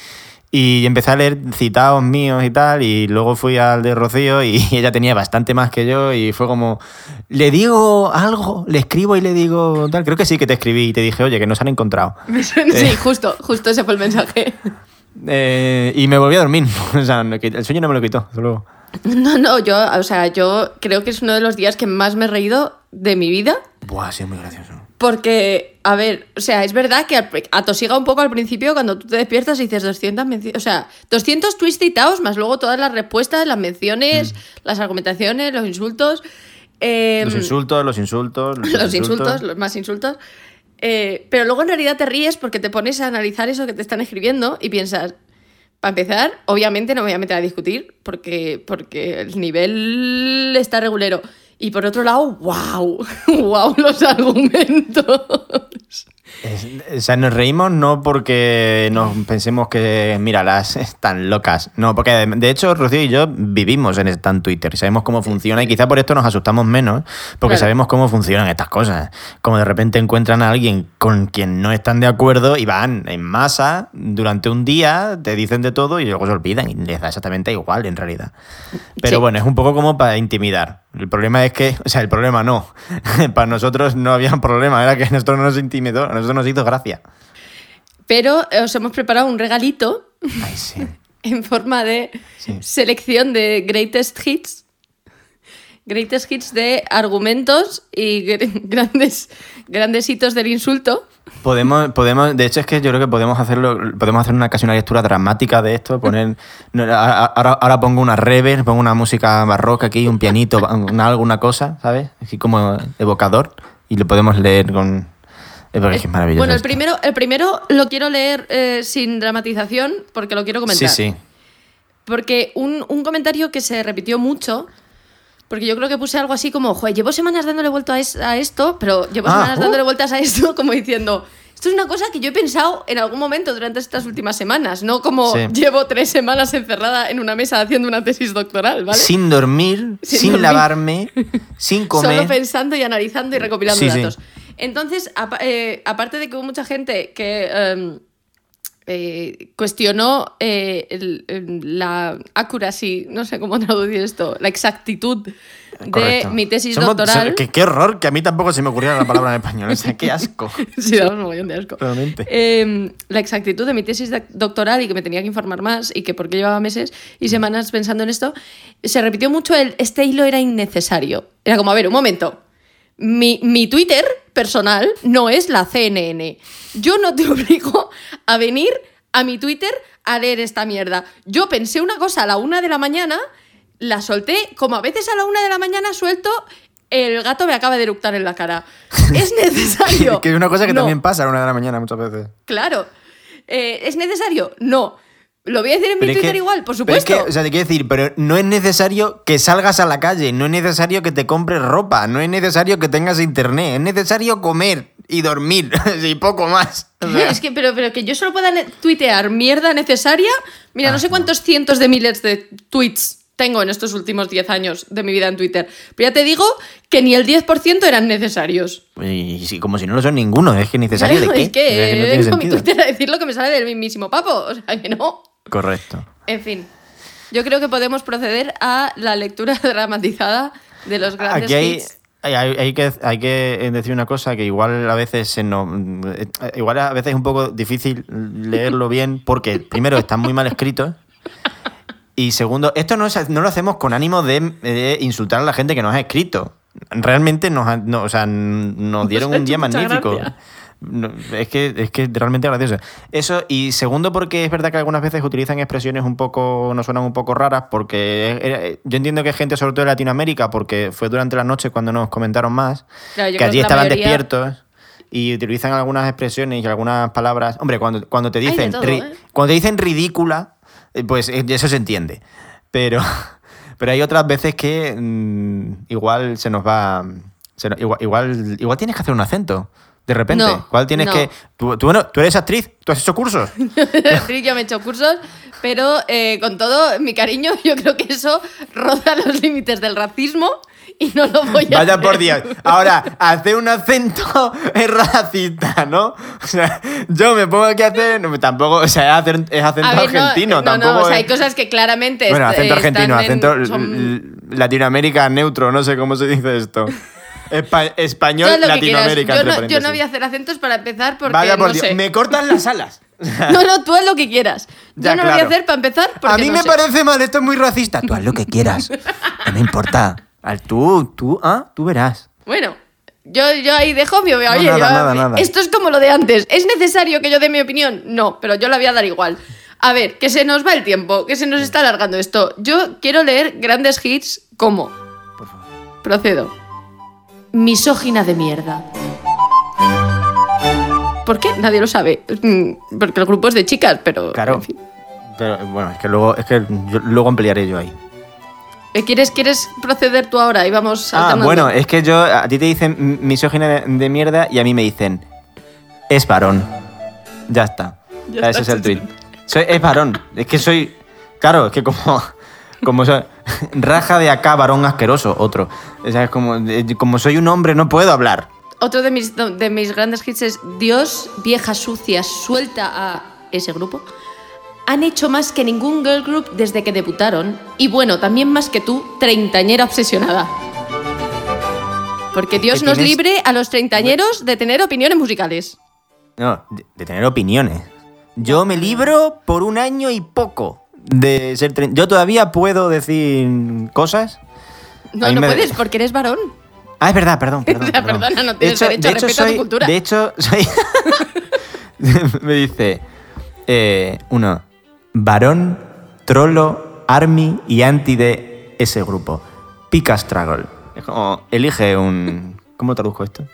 Y empecé a leer citados míos y tal, y luego fui al de Rocío y ella tenía bastante más que yo y fue como, le digo algo, le escribo y le digo tal. Creo que sí que te escribí y te dije, oye, que nos han encontrado. sí, justo, justo ese fue el mensaje. Eh, y me volví a dormir. O sea, el sueño no me lo quitó, luego. No, no, yo, o sea, yo creo que es uno de los días que más me he reído de mi vida. Buah, ha sido muy gracioso. Porque, a ver, o sea, es verdad que atosiga un poco al principio cuando tú te despiertas y dices 200 menciones, o sea, 200 tweets citados, más luego todas las respuestas, las menciones, las argumentaciones, los insultos. eh, Los insultos, los insultos. los insultos, los más insultos. Eh, pero luego en realidad te ríes porque te pones a analizar eso que te están escribiendo y piensas, para empezar, obviamente no me voy a meter a discutir porque, porque el nivel está regulero. Y por otro lado, wow, wow los argumentos. O sea, nos reímos no porque nos pensemos que, mira, las están locas. No, porque de, hecho Rocío y yo vivimos en en Twitter y sabemos cómo funciona y quizá por esto nos asustamos menos, porque Claro. sabemos cómo funcionan estas cosas. Como de repente encuentran a alguien con quien no están de acuerdo y van en masa durante un día, te dicen de todo y luego se olvidan y les da exactamente igual en realidad. Pero Sí. bueno, es un poco como para intimidar. El problema es que, o sea, el problema no. para nosotros no había problema, era que a nosotros no nos intimidó, a nosotros nos hizo gracia. Pero eh, os hemos preparado un regalito Ay, sí. en forma de Sí. selección de greatest hits. Greatest hits de argumentos y gr- grandes, grandes hitos del insulto. Podemos, podemos, de hecho es que yo creo que podemos hacerlo, podemos hacer una casi una lectura dramática de esto, poner, ahora, ahora pongo una reverb, pongo una música barroca aquí, un pianito, una, alguna cosa, ¿sabes? Así como evocador y lo podemos leer con, es porque es maravilloso. Bueno, el esto. primero, el primero lo quiero leer eh, sin dramatización porque lo quiero comentar. Sí, sí. Porque un, un comentario que se repitió mucho, porque yo creo que puse algo así como, joder, llevo semanas dándole vuelta a, es- a esto, pero llevo Ah, semanas uh. dándole vueltas a esto como diciendo, esto es una cosa que yo he pensado en algún momento durante estas últimas semanas, no como Sí. llevo tres semanas encerrada en una mesa haciendo una tesis doctoral, ¿vale? Sin dormir, Sin sin, dormir. lavarme, sin comer. Solo pensando y analizando y recopilando Sí, sí. datos. Entonces, eh, aparte de que hubo mucha gente que em, eh, cuestionó eh, el- el- la accuracy, no sé cómo traducir esto, la exactitud de Correcto. mi tesis Somos- doctoral. qué, qué horror, que a mí tampoco se me ocurriera la palabra en español. O sea, qué asco. Sí, daba un mogollón de asco. Realmente. Eh, la exactitud de mi tesis doc- doctoral y que me tenía que informar más y que por qué llevaba meses y semanas pensando en esto, se repitió mucho el este hilo era innecesario. Era como, a ver, un momento. Mi, mi Twitter personal no es la CNN. Yo no te obligo a venir a mi Twitter a leer esta mierda. Yo pensé una cosa a la una de la mañana, la solté, como a veces a la una de la mañana suelto, el gato me acaba de eructar en la cara. ¿Es necesario? que es una cosa que No. también pasa a la una de la mañana muchas veces. Claro. Eh, ¿Es necesario? No. ¿Lo voy a decir en mi Pero es Twitter que- igual? Por pero es supuesto. que, o sea, te quiero decir, pero no es necesario que salgas a la calle, no es necesario que te compres ropa, no es necesario que tengas internet, es necesario comer y dormir y poco más. O sea, Es que, pero, pero que yo solo pueda tuitear mierda necesaria. Mira, Ah, no sé cuántos cientos de miles de tweets tengo en estos últimos 10 años de mi vida en Twitter. Pero ya te digo que ni el 10% eran necesarios. y, como si no lo son ninguno, es que necesario Claro, de qué. Es que, sea, que no vengo a mi. Twitter a decir lo que me sale del mismísimo papo. O sea, que no. Correcto. En fin. yo creo que podemos proceder a la lectura dramatizada de los grandes Aquí hay, hits. hay, que, hay que decir una cosa que igual a veces se nos, eh, igual a veces es un poco difícil leerlo bien porque primero están muy mal escritos y segundo, esto no, es- no lo hacemos con ánimo de, de insultar a la gente que nos ha escrito. Realmente nos, ha- no, o sea, nos dieron un día magnífico. gracia. Es, que, es que realmente gracioso. Eso, y segundo, porque es verdad que algunas veces utilizan expresiones un poco, no suenan un poco raras, porque eh, yo entiendo que hay gente, sobre todo de Latinoamérica, porque fue durante la noche cuando nos comentaron más, Claro, que allí estaban mayoría- despiertos y utilizan algunas expresiones y algunas palabras. Hombre, cuando, cuando te dicen todo, ¿eh? cuando te dicen ridícula, eh, pues eh, eso se entiende. Pero, pero hay otras veces que mm, igual se nos va. se nos- igual, igual, igual tienes que hacer un acento. De repente. No, ¿Cuál tienes no. que.? Tú, tú, bueno, tú eres actriz, tú has hecho cursos. Sí, yo me he hecho cursos, pero eh, con todo mi cariño, yo creo que eso roza los límites del racismo y no lo voy a Vaya hacer. por Dios. Ahora, hacer un acento es racista, ¿no? O sea, yo me pongo aquí a hacer. no, tampoco. O sea, es, acento ver, no, argentino. no, tampoco no, o sea, hay cosas que claramente Bueno, acento argentino, en- acento son- Latinoamérica neutro, no sé cómo se dice esto. Espa- español, quieras. Latinoamérica. Yo entre no, yo no voy a hacer acentos para empezar porque Vaya por no Dios, sé. me cortan las alas. No, no, tú haz lo que quieras. Yo Ya, no lo voy a hacer para empezar porque A mí no me sé. parece mal, esto es muy racista. Tú haz lo que quieras. No me importa. Al tú, tú, ah, tú verás. Bueno, yo, yo ahí dejo mi... Oye, nada, yo- nada, nada. esto es como lo de antes. ¿Es necesario que yo dé mi opinión? No, pero yo la voy a dar igual. A ver, que se nos va el tiempo, que se nos está alargando esto. Yo quiero leer grandes hits como... Procedo. Misógina de mierda. ¿Por qué? Nadie lo sabe. Mm, Porque el grupo es de chicas, pero... Claro. en fin. Pero bueno, es que luego, es que yo- luego ampliaré yo ahí. Eh, ¿Quieres, ¿Quieres proceder tú ahora? Y vamos Ah, alternando. bueno, es que yo, a ti te dicen misógina de, de mierda y a mí me dicen, es varón. Ya está. Ya Ese está. es el tweet. Soy, es varón. Es que soy. Claro, es que como. Como soy, raja de acá, varón asqueroso, otro. O sea, es como, como soy un hombre, no puedo hablar. Otro de mis, de mis grandes hits es Dios, vieja sucia, suelta a ese grupo. Han hecho más que ningún girl group desde que debutaron. Y bueno, también más que tú, treintañera obsesionada. Porque Dios nos tienes- libre a los treintañeros de tener opiniones musicales. No, de, de tener opiniones. Yo me libro por un año y poco de ser. Yo todavía puedo decir cosas. No, no me- puedes porque eres varón. Ah, es verdad, perdón, perdón. Perdona, no De tienes derecho a respeto a tu soy, cultura. De hecho, soy. me dice. eh, uno. Varón, trolo, army y anti de ese grupo. Pica Struggle. Es como. Elige un. ¿Cómo traduzco esto?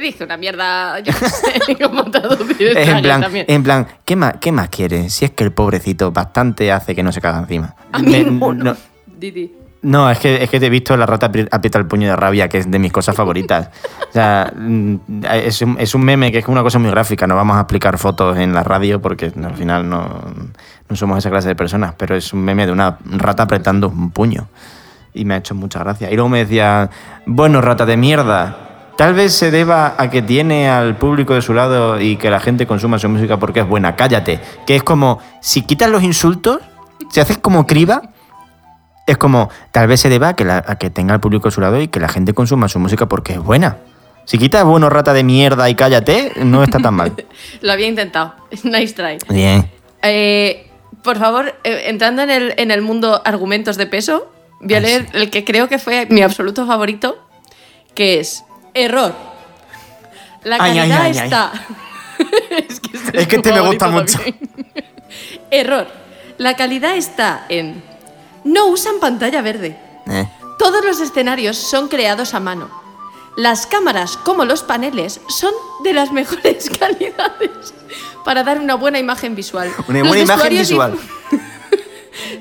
Dije una mierda, yo no sé cómo traducir Es en plan, también. en plan ¿qué, más, ¿qué más quiere? Si es que el pobrecito bastante hace que no se caga encima. A mí Me- no, Didi. No, es que, es que te he visto la rata apri- aprieta el puño de rabia, que es de mis cosas favoritas. O sea, mm, es un, es un meme que es una cosa muy gráfica. No vamos a explicar fotos en la radio porque al final no, no somos esa clase de personas, pero es un meme de una rata apretando un puño. Y me ha hecho mucha gracia. Y luego me decía, bueno, rata de mierda. Tal vez se deba a que tiene al público de su lado y que la gente consuma su música porque es buena. Cállate. Que es como, si quitas los insultos, si haces como criba, es como, tal vez se deba a que, la- a que tenga el público a su lado y que la gente consuma su música porque es buena. Si quitas bueno, rata de mierda y cállate, no está tan mal. Lo había intentado. Nice try. Bien. Eh, por favor, eh, entrando en el, en el mundo argumentos de peso, voy a leer el que creo que fue mi absoluto favorito, que es error. La Ay, calidad ay, ay. está. es que, este Es que tu este me gusta favorito mucho. también. error. La calidad está en. No usan pantalla verde. Eh. Todos los escenarios son creados a mano. Las cámaras, como los paneles, son de las mejores calidades para dar una buena imagen visual. Una Los buena imagen vestuarios y- visual.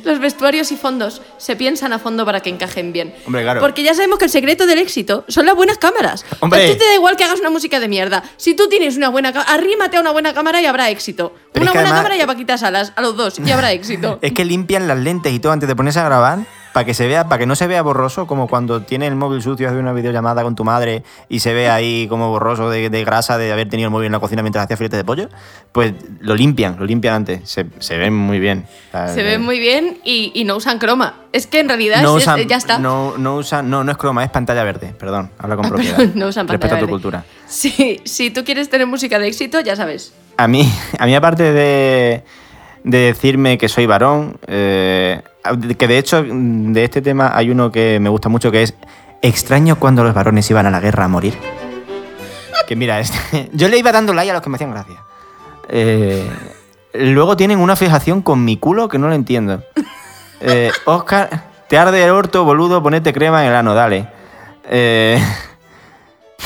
Los vestuarios y fondos se piensan a fondo para que encajen bien. Hombre, claro. Porque ya sabemos que el secreto del éxito son las buenas cámaras. Hombre. A ti te da igual que hagas una música de mierda. Si tú tienes una buena cámara, arrímate a una buena cámara y habrá éxito. Pero una es que buena además- cámara y a Paquita Salas, a los dos, y habrá éxito. Es que limpian las lentes y todo antes de ponerse a grabar para que se vea, para que no se vea borroso, como cuando tiene el móvil sucio, hace una videollamada con tu madre y se ve ahí como borroso de, de grasa de haber tenido el móvil en la cocina mientras hacía filetes de pollo, pues lo limpian, lo limpian antes. Se, se ven muy bien. O sea, Se eh, ven muy bien y, y no usan croma. Es que en realidad no es- usan, ya está. No, no usan, no, no es croma, es pantalla verde. Perdón, habla con Ah, propiedad. perdón, no usan pantalla Respeta tu verde. cultura. Sí, si tú quieres tener música de éxito, ya sabes. A mí, a mí aparte de, de decirme que soy varón, eh, que de hecho de este tema hay uno que me gusta mucho que es extraño cuando los varones iban a la guerra a morir. Que mira, este, yo le iba dando like a los que me hacían gracia. Eh, luego tienen una fijación con mi culo que no lo entiendo. Eh, Oscar, te arde el orto, boludo, ponete crema en el ano, dale. Eh,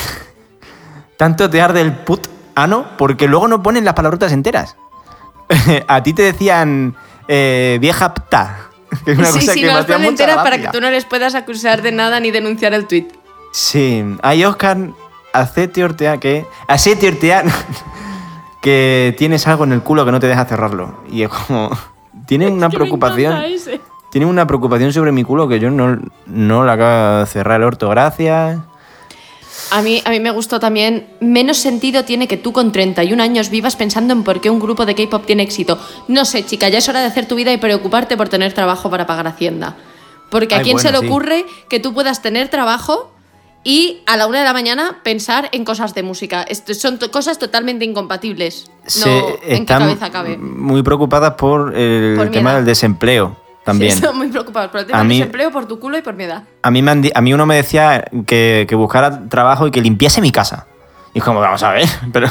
tanto te arde el put ano porque luego no ponen las palabrotas enteras. a ti te decían eh, vieja pta. Que es una sí, cosa sí, que no las ponen enteras para que tú no les puedas acusar de nada ni denunciar el tweet. Sí. Ay, Oscar, hacete ortear que. Hacete ortear que tienes algo en el culo que no te deja cerrarlo. Y es como. Tienen una preocupación. Tienen una preocupación sobre mi culo que yo no, no la acabo de cerrar el orto. Gracias. A mí, a mí me gustó también. Menos sentido tiene que tú con 31 años vivas pensando en por qué un grupo de K-pop tiene éxito. No sé, chica, ya es hora de hacer tu vida y preocuparte por tener trabajo para pagar Hacienda. Porque a quién se le sí. ocurre que tú puedas tener trabajo y a la una de la mañana pensar en cosas de música. Son cosas totalmente incompatibles. No, ¿en qué cabeza cabe? muy preocupadas por el Por tema del desempleo también. Sí, están muy preocupados por el tema A del mí- desempleo, por tu culo y por mi edad. A mí, me han a mí uno me decía que, que buscara trabajo y que limpiase mi casa. Y es como, vamos a ver, pero,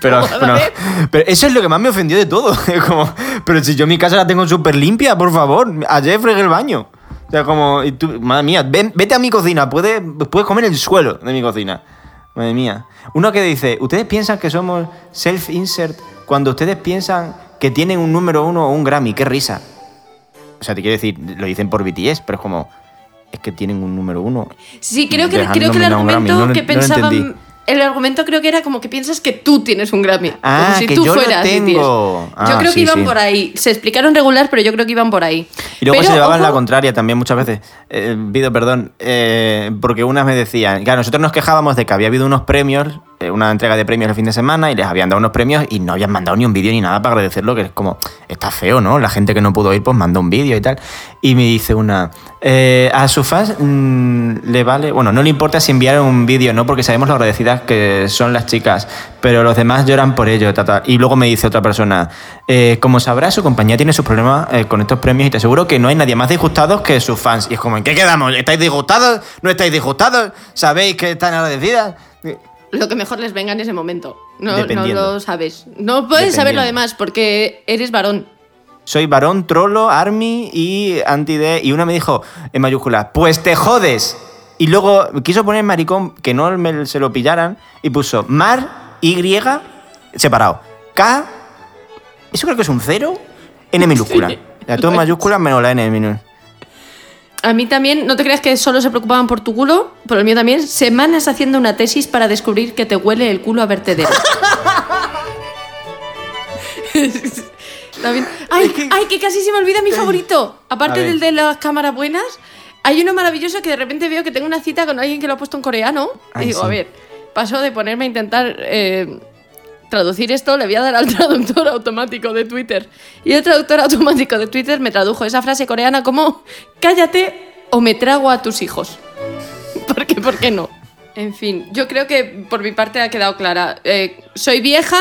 pero, ver. pero eso es lo que más me ofendió de todo. Es como, pero si yo mi casa la tengo súper limpia, por favor, ayer fregué el baño. O sea, como, y tú- madre mía, ven- vete a mi cocina, puedes, puedes comer el suelo de mi cocina. Madre mía. Uno que dice, ¿ustedes piensan que somos self-insert cuando ustedes piensan que tienen un número uno o un Grammy? ¡Qué risa! O sea, te quiero decir, lo dicen por BTS, pero es como, es que tienen un número uno. Sí, creo que, Dejan creo que el argumento no lo- que lo pensaban. el argumento creo que era como que piensas que tú tienes un Grammy. Ah, como si que tú yo lo fueras. tengo. BTS. Ah, yo creo que iban sí. por ahí. Se explicaron regular, pero yo creo que iban por ahí. Y luego Pero, se llevaban ojo, la contraria también muchas veces. Eh, pido perdón, eh, porque unas me decían, claro, nosotros nos quejábamos de que había habido unos premios, una entrega de premios el fin de semana, y les habían dado unos premios y no habían mandado ni un vídeo ni nada para agradecerlo, que es como, está feo, ¿no? La gente que no pudo ir, pues mandó un vídeo y tal. Y me dice una, eh, a sus fans mm, le vale, bueno, no le importa si enviaron un vídeo, ¿no? Porque sabemos lo agradecidas que son las chicas, pero los demás lloran por ello. ta. Y luego me dice otra persona, eh, como sabrás, su compañía tiene sus problemas eh, con estos premios y te aseguro que no hay nadie más disgustados que sus fans. Y es como, ¿en qué quedamos? ¿Estáis disgustados? ¿No estáis disgustados? ¿Sabéis que están agradecidas? Lo que mejor les venga en ese momento. No, no lo sabes. No puedes saberlo además porque eres varón. Soy varón, trolo, army y anti-D. Y una me dijo en mayúsculas, pues te jodes. Y luego quiso poner maricón, que no me, se lo pillaran, y puso mar, Y, separado. K, eso creo que es un cero, N minúscula. Sí, La todo en lo he mayúscula menos la N minúscula. A mí también, no te creas que solo se preocupaban por tu culo, por el mío también. Semanas haciendo una tesis para descubrir que te huele el culo a vertedero. También- ¡Ay, ay, que casi se me olvida mi favorito! Aparte del de las cámaras buenas, hay uno maravilloso que de repente veo que tengo una cita con alguien que lo ha puesto en coreano. Ay, y digo, sí. a ver, paso de ponerme a intentar eh, traducir esto, le voy a dar al traductor automático de Twitter. Y el traductor automático de Twitter me tradujo esa frase coreana como cállate o me trago a tus hijos. ¿Por qué? ¿Por qué no? En fin, yo creo que por mi parte ha quedado clara. Eh, soy vieja,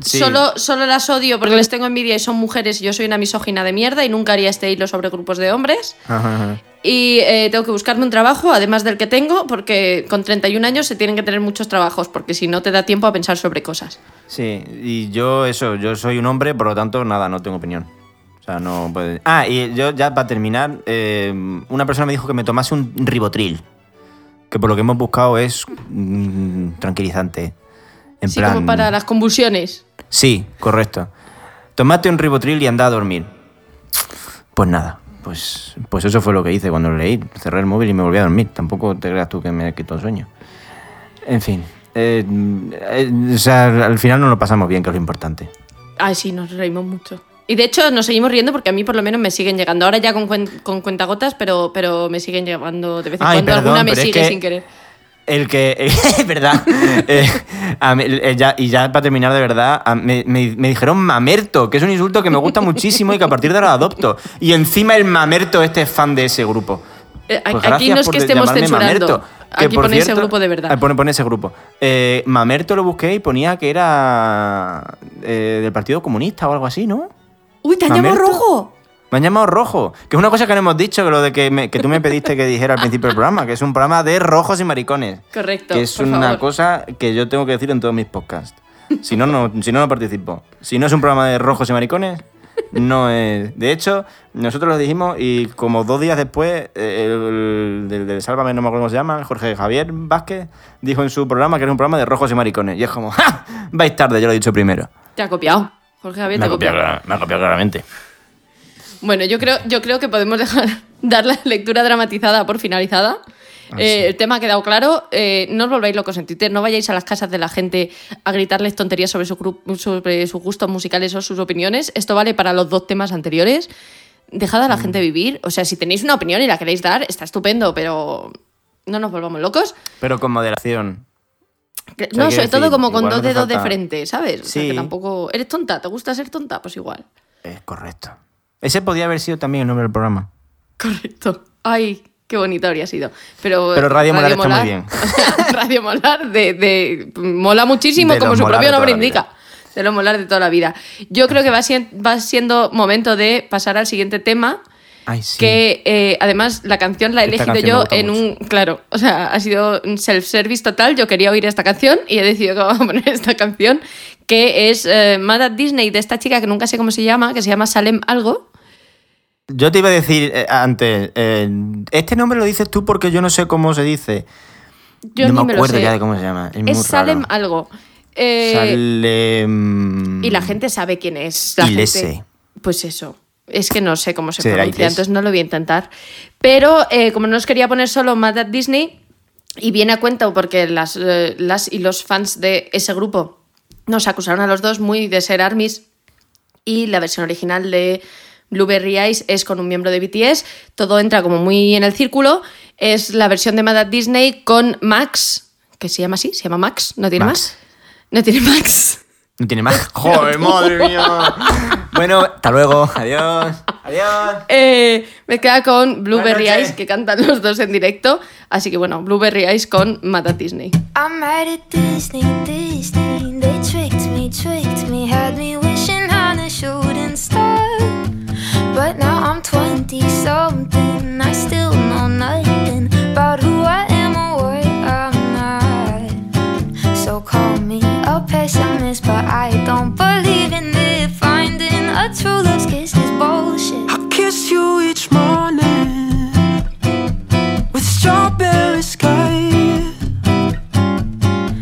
Sí. solo, solo las odio porque les tengo envidia y son mujeres y yo soy una misógina de mierda y nunca haría este hilo sobre grupos de hombres. Ajá, ajá. Y eh, tengo que buscarme un trabajo, además del que tengo, porque con 31 años se tienen que tener muchos trabajos, porque si no te da tiempo a pensar sobre cosas. Sí, y yo eso, yo soy un hombre, por lo tanto, nada, no tengo opinión. O sea, no puede... Ah, y yo ya para terminar, eh, una persona me dijo que me tomase un ribotril, que por lo que hemos buscado es mm, tranquilizante. En sí, plan... como para las convulsiones. Sí, correcto. Tomate un ribotril y anda a dormir. Pues nada, pues, pues eso fue lo que hice cuando lo leí. Cerré el móvil y me volví a dormir. Tampoco te creas tú que me quitó el sueño. En fin. eh, eh, o sea, al final no lo pasamos bien, que es lo importante. Ay, sí, nos reímos mucho. Y de hecho nos seguimos riendo porque a mí por lo menos me siguen llegando. Ahora ya con, cuen- con cuentagotas, pero, pero me siguen llegando de vez en Ay, cuando. perdón, Alguna me es sigue que- sin querer. El que. Es verdad. Eh, mí- eh, ya- y ya para terminar, de verdad, a- me, me- me dijeron mamerto, que es un insulto que me gusta muchísimo y que a partir de ahora adopto. Y encima el mamerto este es fan de ese grupo. Eh, Pues aquí no es que estemos censurando. Mamerto, que Aquí pone ese cierto- grupo de verdad. Pone, pone ese grupo. Eh, Mamerto lo busqué y ponía que era eh, del Partido Comunista o algo así, ¿no? ¡Uy, te han llamado rojo! Me han llamado rojo. Que es una cosa que no hemos dicho, que lo de que, me- que tú me pediste que dijera al principio del programa, que es un programa de rojos y maricones. Correcto, Que es por una favor. cosa que yo tengo que decir en todos mis podcasts. Si no, no, si no, no participo. Si no es un programa de rojos y maricones, no es. De hecho, nosotros lo dijimos y como dos días después, eh, el, del del Sálvame, no me acuerdo cómo se llama, Jorge Javier Vázquez, dijo en su programa que era un programa de rojos y maricones. Y es como, ¡ja! Vais tarde, yo lo he dicho primero. Te ha copiado. Jorge Javier Me te ha copiado. me ha copiado claramente. Bueno, yo creo, yo creo que podemos dejar dar la lectura dramatizada por finalizada. Ah, Eh, El tema ha quedado claro. Eh, no os volváis locos en Twitter. No vayáis a las casas de la gente a gritarles tonterías sobre, su sobre sus gustos musicales o sus opiniones. Esto vale para los dos temas anteriores. Dejad Mm. a la gente vivir. O sea, si tenéis una opinión y la queréis dar, está estupendo, pero no nos volvamos locos. Pero con moderación. Que- sea, no, sobre todo como con dos dedos de frente, ¿sabes? O sea, que tampoco. ¿Eres tonta? ¿Te gusta ser tonta? Pues igual. Es correcto. Ese podía haber sido también el nombre del programa. Correcto. Ay, qué bonito habría sido. Pero, Pero Radio Molar está muy bien. Radio Molar de, de- mola muchísimo, De como su propio nombre indica. De los Molar de toda la vida. Yo creo que va, sien- va siendo momento de pasar al siguiente tema. Ay, sí. Que eh, además la canción la he Esta elegido yo en mucho. un. Claro, o sea, ha sido un self-service total. Yo quería oír esta canción y he decidido que vamos a poner esta canción, que es eh, Mad at Disney de esta chica que nunca sé cómo se llama, que se llama Salem Algo. Yo te iba a decir eh, antes, eh, este nombre lo dices tú porque yo no sé cómo se dice. Yo no ni me me lo acuerdo sé. ya de cómo se llama. Es, Salem raro. Algo. Eh, Salem... Y la gente sabe quién es. La gente- pues eso. Es que no sé cómo se pronuncia, Iles. entonces no lo voy a intentar. Pero como no os quería poner solo Mad at Disney, y viene a cuento porque las, las y los fans de ese grupo nos acusaron a los dos muy de ser armies y la versión original de Blueberry Eyes es con un miembro de BTS. Todo entra como muy en el círculo. Es la versión de Mad at Disney con Max, que se llama así, se llama Max, ¿no tiene Max. más? No tiene Max. No tiene más. Joder, madre mía. bueno, hasta luego. Adiós. Adiós. Eh, me queda con Blueberry. Eyes, que cantan los dos en directo. Así que bueno, Blueberry Eyes con Mad at Disney. I'm mad at Disney, Disney. They tricked me, tricked me, had me wishing on a shooting star. But now I'm 20 something. I still know nothing about who I am pessimist, but I don't believe in it. Finding a true love's kiss is bullshit. I kiss you each morning with strawberry sky.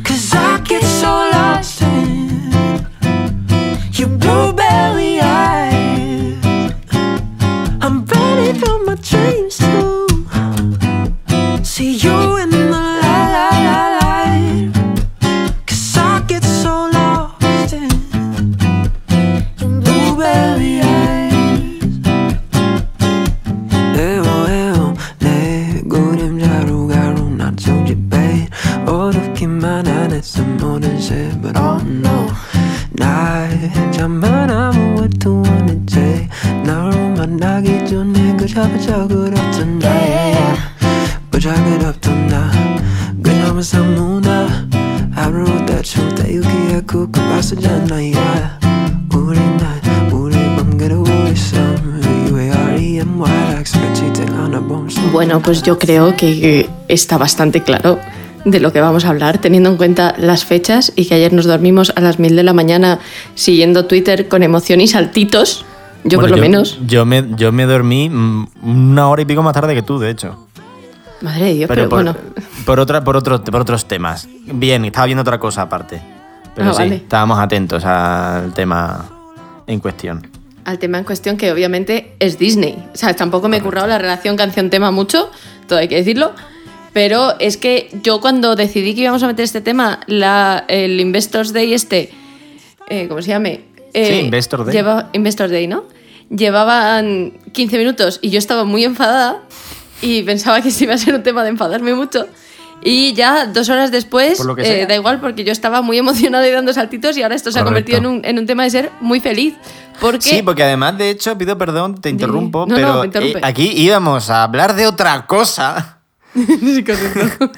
Cause I get so lost in your blueberry eyes. I'm ready for my dreams to see you 모든 새 But oh no 날 잠만 아무것도 원했지 너를 만나기 전에 그저 그렇던 나 그저 그렇던 나 그녀만 삼누나 하루 대충 때우기에 그 봤었잖아 yeah. 우리 날 우리 밤 그래 우리 삶 U-A-R-E-M-Y expected 하나 봄 Bueno, pues yo creo que está bastante claro de lo que vamos a hablar, teniendo en cuenta las fechas y que ayer nos dormimos a las mil de la mañana siguiendo Twitter con emoción y saltitos. Yo Bueno, por lo menos. Yo me, yo me dormí mm, una hora y pico más tarde que tú, de hecho. Madre de Dios, Pero, pero, por, bueno. por, otra, por, otro, por otros temas. Bien, estaba viendo otra cosa aparte. Pero Ah, sí, vale. estábamos atentos al tema en cuestión. al tema en cuestión que obviamente es Disney. O sea, tampoco me he currado la relación canción-tema mucho, todo hay que decirlo. Pero es que yo cuando decidí que íbamos a meter este tema, la, el Investors Day este, eh, ¿cómo se llame? eh, Sí, Investor Day. lleva- Investor Day, ¿no? Llevaban 15 minutos y yo estaba muy enfadada y pensaba que sí iba a ser un tema de enfadarme mucho. Y ya dos horas después, eh, da igual, porque yo estaba muy emocionada y dando saltitos y ahora esto se ha Correcto. convertido en un, en un tema de ser muy feliz. Porque Sí, porque además, de hecho, pido perdón, te interrumpo, No, no, pero interrumpe. eh, aquí íbamos a hablar de otra cosa.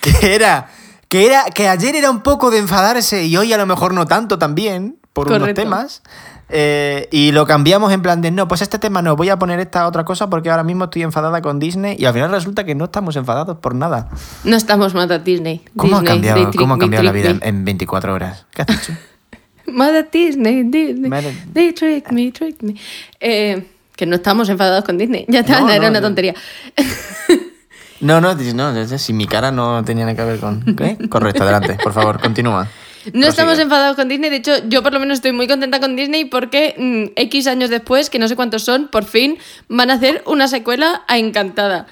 que era que era que ayer era un poco de enfadarse y hoy a lo mejor no tanto también por unos Correcto. temas eh, y lo cambiamos en plan de no pues este tema no voy a poner esta otra cosa porque ahora mismo estoy enfadada con Disney y al final resulta que no estamos enfadados por nada no estamos mad at Disney. cómo Disney, ha cambiado trick cómo ha cambiado la vida en, en 24 horas qué has dicho Mad at Disney, Disney. Mad at- They trick me, trick me. Eh, que no estamos enfadados con Disney. Ya está, No, era no, una no. tontería. no no no, si mi cara no tenía nada que ver con ¿qué? correcto adelante por favor continúa No estamos Prosigue. enfadados con Disney. De hecho, yo por lo menos estoy muy contenta con Disney porque mm, X años después, que no sé cuántos son, por fin van a hacer una secuela a Encantada.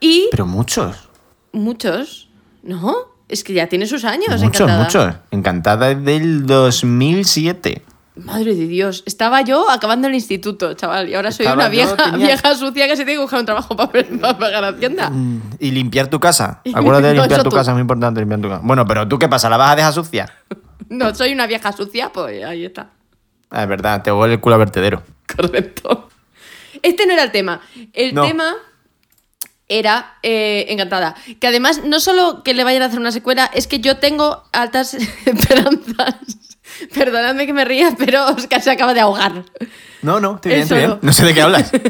Y pero muchos muchos, ¿no? Es que ya tiene sus años muchos Encantada. muchos encantada es del 2007 Madre de Dios. Estaba yo acabando el instituto, chaval. Y ahora soy Estaba una vieja, tenía- vieja sucia que se tiene que buscar un trabajo para, para pagar Hacienda. Mm, Y limpiar tu casa. Acuérdate de limpiar tu tú. casa, es muy importante limpiar tu casa. Bueno, pero tú qué pasa, ¿la vas a dejar sucia? No soy una vieja sucia, pues ahí está. Ah, es verdad, te huele el culo a vertedero. Correcto. Este no era el tema. El No. tema era eh, Encantada. Que además, no solo que le vayan a hacer una secuela, es que yo tengo altas esperanzas. Perdonadme que me ría, pero Oscar se acaba de ahogar. No, no, estoy bien, estoy bien. no. Sé de qué hablas.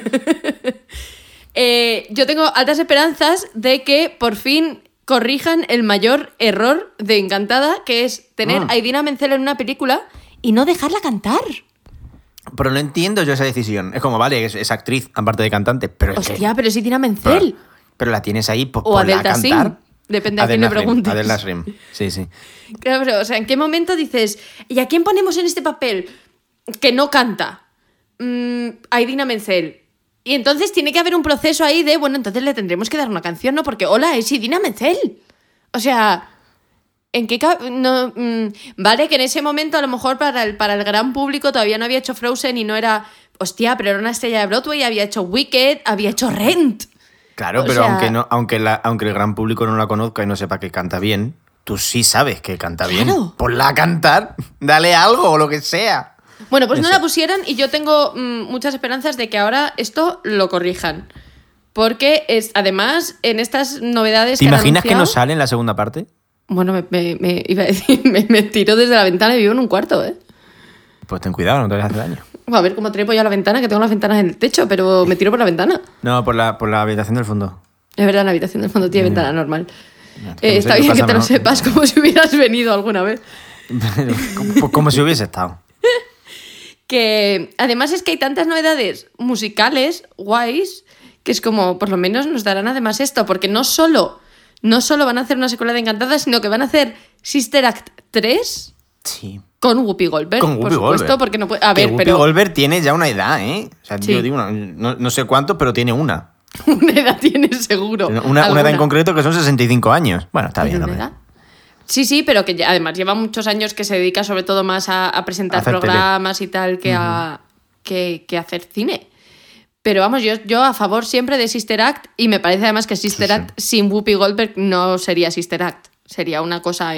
Eh, yo tengo altas esperanzas de que por fin corrijan el mayor error de Encantada, que es tener Mm. a Idina Menzel en una película y no dejarla cantar. Pero no entiendo yo esa decisión. Es como, vale, es, es actriz, aparte de cantante, pero es que- Hostia, pero es Idina Menzel. pero la tienes ahí por, O por la cantar. Depende a quién le preguntes. Adele Nasrim. Sí, sí. Claro, pero, o sea, ¿en qué momento dices, ¿y a quién ponemos en este papel que no canta? Mm, a Idina Menzel. Y entonces tiene que haber un proceso ahí de, bueno, entonces le tendremos que dar una canción, ¿no? Porque, hola, es Idina Menzel. O sea, ¿en qué... No, mm, vale, que en ese momento a lo mejor para el, para el gran público todavía no había hecho Frozen y no era... Hostia, pero era una estrella de Broadway, había hecho Wicked, había hecho Rent. Claro, O pero sea- aunque, no, aunque, la, aunque el gran público no la conozca y no sepa que canta bien, tú sí sabes que canta bien. Claro. Ponla a cantar, dale algo o lo que sea. Bueno, pues no la pusieron y yo tengo mm, muchas esperanzas de que ahora esto lo corrijan. Porque es, además, en estas novedades ¿Te que han imaginas que no sale en la segunda parte? Bueno, me, me- me iba a decir, me, me tiro desde la ventana y vivo en un cuarto, ¿eh? Pues ten cuidado, no te vayas a hacer daño. A ver cómo trepo yo a la ventana, que tengo las ventanas en el techo, pero me tiro por la ventana. No, por la, por la habitación del fondo. Es verdad, la habitación del fondo tiene ventana normal. No, Eh, está bien que te lo sepas como si hubieras venido alguna vez. como, como si hubiese estado. Que además es que hay tantas novedades musicales guays que es como, por lo menos nos darán además esto, porque no solo, no solo van a hacer una secuela de Encantada, sino que van a hacer Sister Act 3 Sí. Con Whoopi Goldberg. Con por Whoopi supuesto, Goldberg. porque no puede. A Que ver, Whoopi pero Goldberg tiene ya una edad, ¿eh? O sea, Sí. yo digo, una- no, no sé cuánto, pero tiene una. una edad tiene seguro. Una, una edad en concreto que son 65 años. Bueno, está ¿Tiene bien, una edad? Sí, sí, pero que además lleva muchos años que se dedica sobre todo más a, a presentar A hacer tele. programas y tal que, a, que, que a hacer cine. Pero vamos, yo, yo a favor siempre de Sister Act y me parece además que Sister Sí, sí. Act sin Whoopi Goldberg no sería Sister Act. Sería una cosa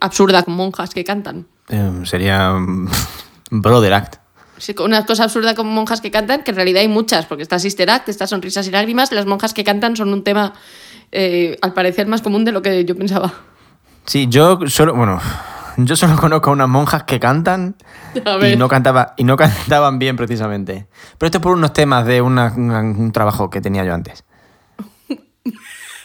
absurda con monjas que cantan. Eh, sería mm, Brother Act. Sí, Una cosa absurda con monjas que cantan, que en realidad hay muchas, porque está Sister Act, está Sonrisas y Lágrimas, las monjas que cantan son un tema eh, al parecer más común de lo que yo pensaba. Sí, yo solo, bueno, yo solo conozco a unas monjas que cantan y no, cantaba, y no cantaban bien precisamente. Pero esto es por unos temas de una- un trabajo que tenía yo antes.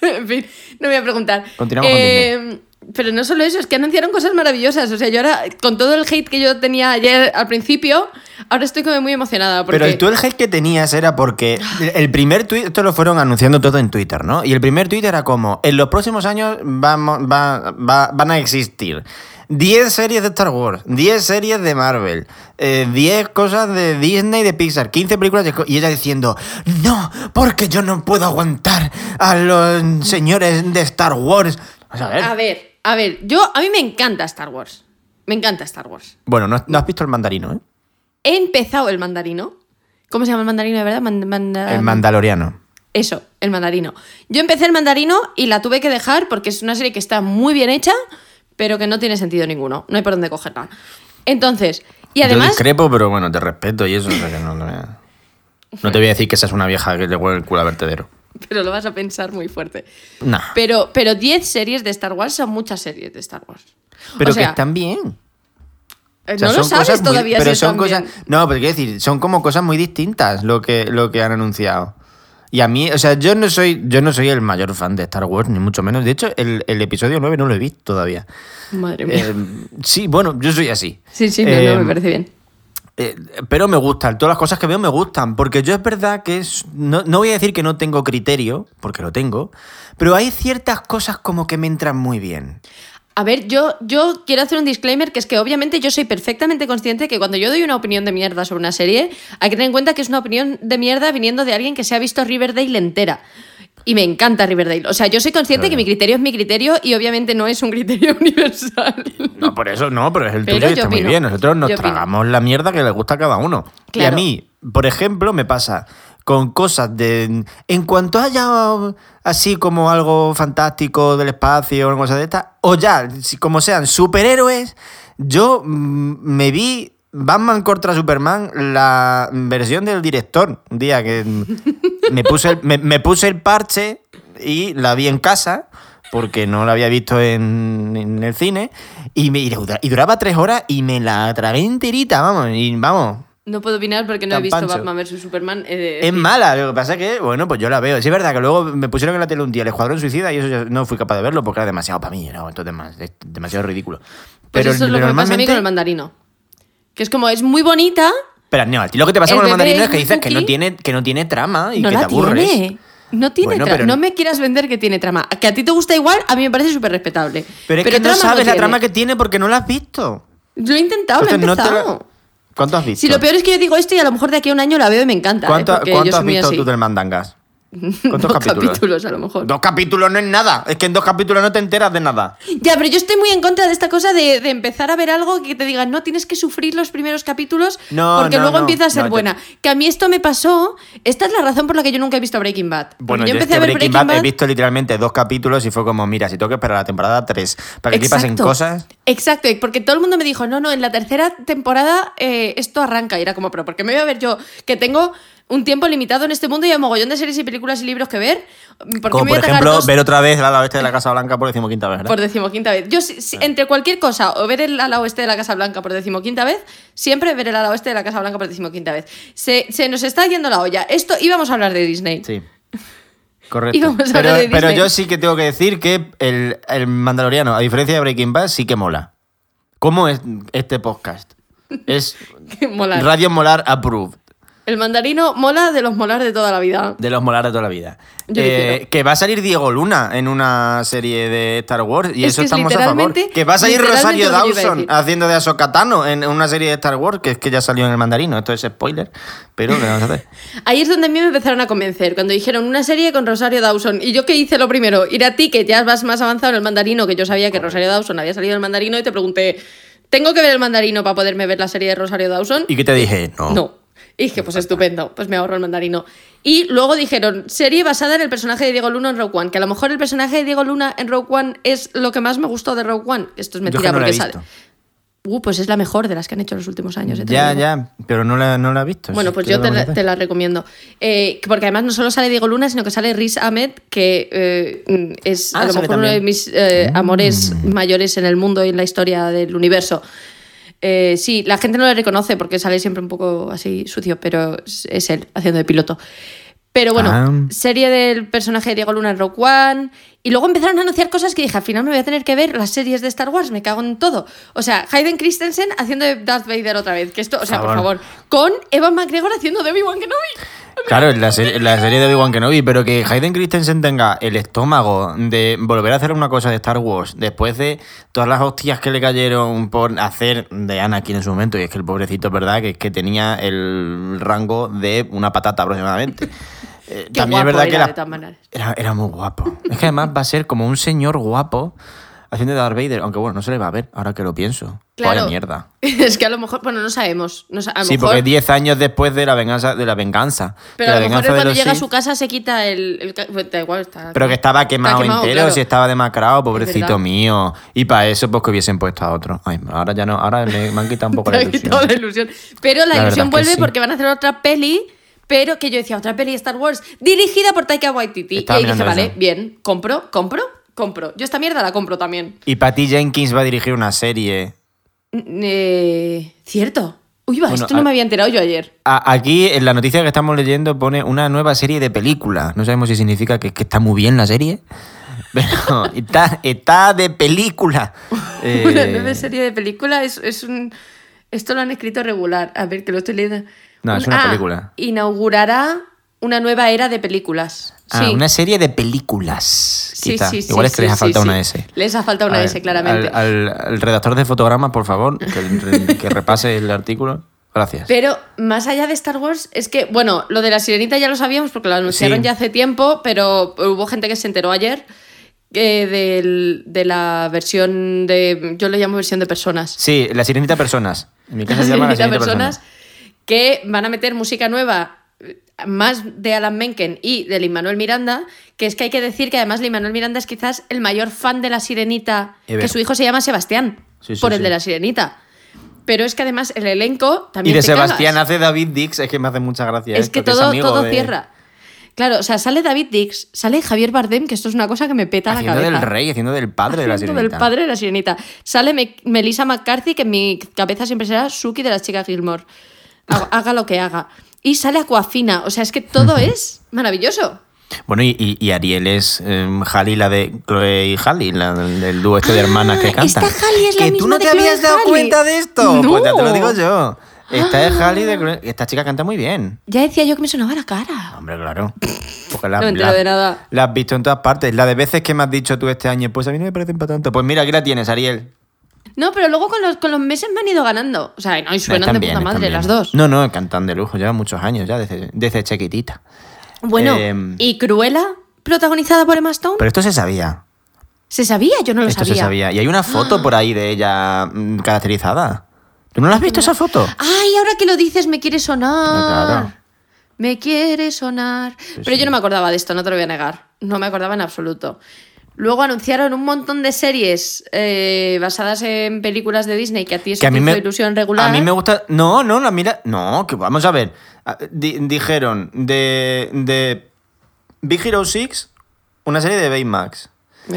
en fin, no voy a preguntar. Continuamos con Eh, Pero no solo eso, es que anunciaron cosas maravillosas. O sea, yo ahora, con todo el hate que yo tenía ayer al principio, ahora estoy como muy emocionada. Porque... Pero tú el hate que tenías era porque el primer tweet, esto lo fueron anunciando todo en Twitter, ¿no? Y el primer tweet era como, en los próximos años vamos, va- va- van a existir 10 series de Star Wars, 10 series de Marvel, eh, 10 cosas de Disney, de Pixar, 15 películas de... co-". Y ella diciendo, no, porque yo no puedo aguantar a los señores de Star Wars. Vamos a ver. A ver, a ver, yo, a mí me encanta Star Wars. Me encanta Star Wars. Bueno, no, no has visto el mandarino, ¿eh? He empezado el mandarino. ¿Cómo se llama el mandarino de verdad? Manda- El mandaloriano. Eso, el mandarino. Yo empecé el mandarino y la tuve que dejar porque es una serie que está muy bien hecha, pero que no tiene sentido ninguno. No hay por dónde cogerla. Entonces, y Yo además, discrepo, pero bueno, te respeto y eso. o sea que no, no- no te voy a decir que seas una vieja que le huele el culo a vertedero. Pero lo vas a pensar muy fuerte. Nah. Pero, pero 10 series de Star Wars son muchas series de Star Wars. Pero o sea, que están bien. eh, O sea, no lo sabes cosas muy- todavía pero si son cosas bien. no pero quiero decir son como cosas muy distintas lo que lo que han anunciado y a mí o sea yo no soy yo no soy el mayor fan de Star Wars ni mucho menos de hecho el, el episodio 9 no lo he visto todavía Madre mía. Eh, sí bueno yo soy así sí, sí, no, no, me parece bien. Eh, pero me gustan, todas las cosas que veo me gustan, porque yo es verdad que es, no, no voy a decir que no tengo criterio, porque lo tengo, pero hay ciertas cosas como que me entran muy bien. A ver, yo, yo quiero hacer un disclaimer que es que obviamente yo soy perfectamente consciente que cuando yo doy una opinión de mierda sobre una serie, hay que tener en cuenta que es una opinión de mierda viniendo de alguien que se ha visto Riverdale entera. Y me encanta Riverdale. O sea, yo soy consciente que mi criterio es mi criterio y obviamente no es un criterio universal. No, por eso no, pero es el Pero tuyo y está muy bien. Nosotros nos Yo opino. tragamos la mierda que le gusta a cada uno. Y a mí, por ejemplo, me pasa con cosas de. En cuanto haya así como algo fantástico del espacio o una cosa de estas, o ya, como sean superhéroes, yo mm, me vi. Batman contra Superman, la versión del director. Un día que me puse el, me, me puse el parche y la vi en casa porque no la había visto en, en el cine y, me, y dura- y duraba tres horas y me la tragué enterita, vamos, y vamos. No puedo opinar porque no he visto pancho. Batman vs Superman. de Es mala, lo que pasa es que, bueno, pues yo la veo. Sí, es verdad que luego me pusieron en la tele un día el Escuadrón Suicida y eso ya no fui capaz de verlo porque era demasiado para mí, no, entonces más, es demasiado ridículo. Pues Pero, eso es lo que me pasa a mí con el mandarino. Que es como, es muy bonita, Pero no, a ti lo que te pasa El con el mandarino es que dices que no, tiene, que no tiene trama y no que la te aburres. tiene. No tiene Bueno, trama. No me quieras vender que tiene trama. Que a ti te gusta igual, a mí me parece súper respetable. Pero es que no sabes la tiene. trama que tiene porque no la has visto. Yo he intentado, lo he Entonces, no empezado. ¿Cuánto has visto? Si lo peor es que yo digo esto y a lo mejor de aquí a un año la veo y me encanta. ¿eh? ¿Cuánto, Porque cuánto has visto así. tú del Mandangas? ¿Cuántos Dos capítulos? a lo mejor. Dos capítulos no es nada. Es que en dos capítulos no te enteras de nada. Ya, pero yo estoy muy en contra de esta cosa de, de empezar a ver algo que te digan, no, tienes que sufrir los primeros capítulos No, porque no, luego no. empieza a ser buena. Que a mí esto me pasó. Esta es la razón por la que yo nunca he visto Breaking Bad. Bueno, yo yo, empecé es a ver Breaking, Breaking Bad, Bad. he visto literalmente dos capítulos y fue como, mira, si tengo que esperar a la temporada 3 para que aquí pasen cosas. Exacto, porque todo el mundo me dijo, no, no, en la tercera temporada eh, esto arranca. Y era como, pero ¿por qué me voy a ver yo que tengo un tiempo limitado en este mundo y hay un mogollón de series y películas y libros que ver? ¿Por Como por ejemplo, dos ver otra vez el ala oeste de la Casa Blanca por decimoquinta vez, ¿verdad? por decimoquinta vez? Yo, si- si- entre cualquier cosa, o ver el ala oeste de la Casa Blanca por decimoquinta vez, siempre ver el ala oeste de la Casa Blanca por decimoquinta vez. Se, se nos está yendo la olla. Esto íbamos a hablar de Disney. Sí. Correcto. Pero, yo sí que tengo que decir que el, el Mandaloriano, a diferencia de Breaking Bad, sí que mola. ¿Cómo es este podcast? Es Molar. Radio Molar Approved. El mandarino mola de los molar de toda la vida. De los molar de toda la vida. Eh, que va a salir Diego Luna en una serie de Star Wars y Es eso que es estamos a favor. Que va a salir Rosario que Dawson haciendo de Ahsoka Tano en una serie de Star Wars que es que ya salió en el mandarino. Esto es spoiler, pero ¿qué vamos a hacer? Ahí es donde a mí me empezaron a convencer, cuando dijeron una serie con Rosario Dawson. Y yo qué hice lo primero, ir a ti, que ya vas más avanzado en el mandarino, que yo sabía que Rosario Dawson había salido del mandarino, y te pregunté, ¿tengo que ver el mandarino para poderme ver la serie de Rosario Dawson? ¿Y qué te dije? No. No. Y dije, pues estupendo, pues me ahorro el mandarino. Y luego dijeron, serie basada en el personaje de Diego Luna en Rogue One, que a lo mejor el personaje de Diego Luna en Rogue One es lo que más me gustó de Rogue One. Esto es Yo mentira que no porque sale. Uh, pues es la mejor de las que han hecho en los últimos años. eh, Ya, ya, pero no la, no la he visto. Bueno, pues ¿qué yo te la, te la recomiendo. Eh, porque además no solo sale Diego Luna, sino que sale Riz Ahmed, que eh, es Ah, a lo mejor uno de también. mis eh, amores Mm. mayores en el mundo y en la historia del universo. Eh, sí, la gente no le reconoce porque sale siempre un poco así sucio, pero es, él haciendo de piloto. Pero bueno, Ah. serie del personaje de Diego Luna en Rogue One. Y luego empezaron a anunciar cosas que dije, al final me voy a tener que ver las series de Star Wars, me cago en todo. O sea, Hayden Christensen haciendo de Darth Vader otra vez. Que esto, o sea, por Favor. Con Evan McGregor haciendo de Obi-Wan Kenobi. Claro, la, la serie de Obi-Wan Kenobi, pero que Hayden Christensen tenga el estómago de volver a hacer una cosa de Star Wars después de todas las hostias que le cayeron por hacer de Anakin en su momento, y es que el pobrecito, verdad, que es que tenía el rango de una patata aproximadamente. Eh, También es verdad que era, la- de todas maneras. era, era muy guapo. Es que además va a ser como un señor guapo haciendo de Darth Vader, aunque bueno, no se le va a ver, ahora que lo pienso. Claro. Mierda. Es que a lo mejor, bueno, no sabemos. No sa- a lo Sí, mejor, porque 10 años después de la venganza, de la venganza. Pero a lo mejor cuando llega a su casa se quita el. pues, da igual, está. Pero que estaba quemado, quemado, entero, claro. si estaba demacrado, pobrecito mío. Y para eso, pues que hubiesen puesto a otro. Ay, ahora ya no, ahora me, me han quitado un poco la ilusión. la ilusión. Pero la, ilusión que vuelve sí. porque van a hacer otra peli. Pero que yo decía, otra peli de Star Wars dirigida por Taika Waititi. Estaba y ahí dije, vale, eso. bien, compro, compro, compro. Yo esta mierda la compro también. Y Patty Jenkins va a dirigir una serie. Eh, Cierto. Uy, va, Bueno, esto no a- me había enterado yo ayer. A- Aquí en la noticia que estamos leyendo pone una nueva serie de películas. No sabemos si significa que, que está muy bien la serie. Pero está, está de película. Eh, Una nueva serie de película es, es un. Esto lo han escrito regular. A ver, que lo estoy leyendo. No, es Un- una película. Inaugurará una nueva era de películas. ah, sí. una serie de películas. Sí, quizá. sí, sí, Igual es que les ha faltado una S. Les ha faltado una Al- S, claramente. Al, al- al redactor de fotogramas, por favor, que, que repase el artículo. Gracias. Pero más allá de Star Wars, es que, bueno, lo de la sirenita ya lo sabíamos porque lo anunciaron ya hace tiempo, pero hubo gente que se enteró ayer eh, del- de la versión de. Yo le llamo versión de personas. Sí, la sirenita personas. En mi casa se La llama la sirenita sirenita personas personas. Que van a meter música nueva eh, más de Alan Menken y de Lin Manuel Miranda, que es que hay que decir que además Lin Manuel Miranda es quizás el mayor fan de la sirenita, Ever. que su hijo se llama Sebastián, Sí, sí, por el sí. de la sirenita. Pero es que además el elenco Y también de te cagas. Sebastián hace David Dix, es que me hace mucha gracia. Es que todo, todo de- cierra. Claro, o sea, sale David Dix, sale Javier Bardem, que esto es una cosa que me peta la Haciendo cabeza. del rey, haciendo del padre de la Haciendo sirenita. del padre de la sirenita. Sale Me- Melissa McCarthy, que en mi cabeza siempre será Suki de las chicas Gilmore. Haga, lo que haga. Y sale Aquafina. O sea, es que todo es maravilloso. Bueno, y, y- y Ariel es eh, Halley, la de Chloe y Halley, la del, dúo este de hermanas que Ah, cantan. esta Halley es la ¿Que tú misma no de te Chloe habías dado Halley? cuenta de esto? No. Pues ya te lo digo yo. Esta es Ah. Halley de Chloe- Esta chica canta muy bien. Ya decía yo que me sonaba la cara. Hombre, claro. Porque la, No la- de nada. la has visto en todas partes. La de veces que me has dicho tú este año, pues a mí no me parecen para tanto. Pues mira, aquí la tienes, Ariel. No, pero luego con los, con los meses me han ido ganando. O sea, no, y suenan Están de bien, puta madre las dos. No, no, cantan de lujo. Llevan muchos años ya, desde, desde chiquitita. Bueno, Eh, ¿y Cruella? Protagonizada por Emma Stone. Pero esto se sabía. ¿Se sabía? Yo no lo Esto sabía. se sabía. Y hay una foto por ahí de ella mm, caracterizada. ¿Tú no la has visto esa foto? Ay, ahora que lo dices, me quiere sonar. Claro. Me quiere sonar. Pero sí. yo no me acordaba de esto, no te lo voy a negar. No me acordaba en absoluto. Luego anunciaron un montón de series eh, basadas en películas de Disney que a ti eso Que a te mí hizo me, ilusión regular. A mí me gusta. No, no, no, mira. No, que vamos a ver. Ah, di- dijeron de, de Big Hero 6, una serie de Baymax.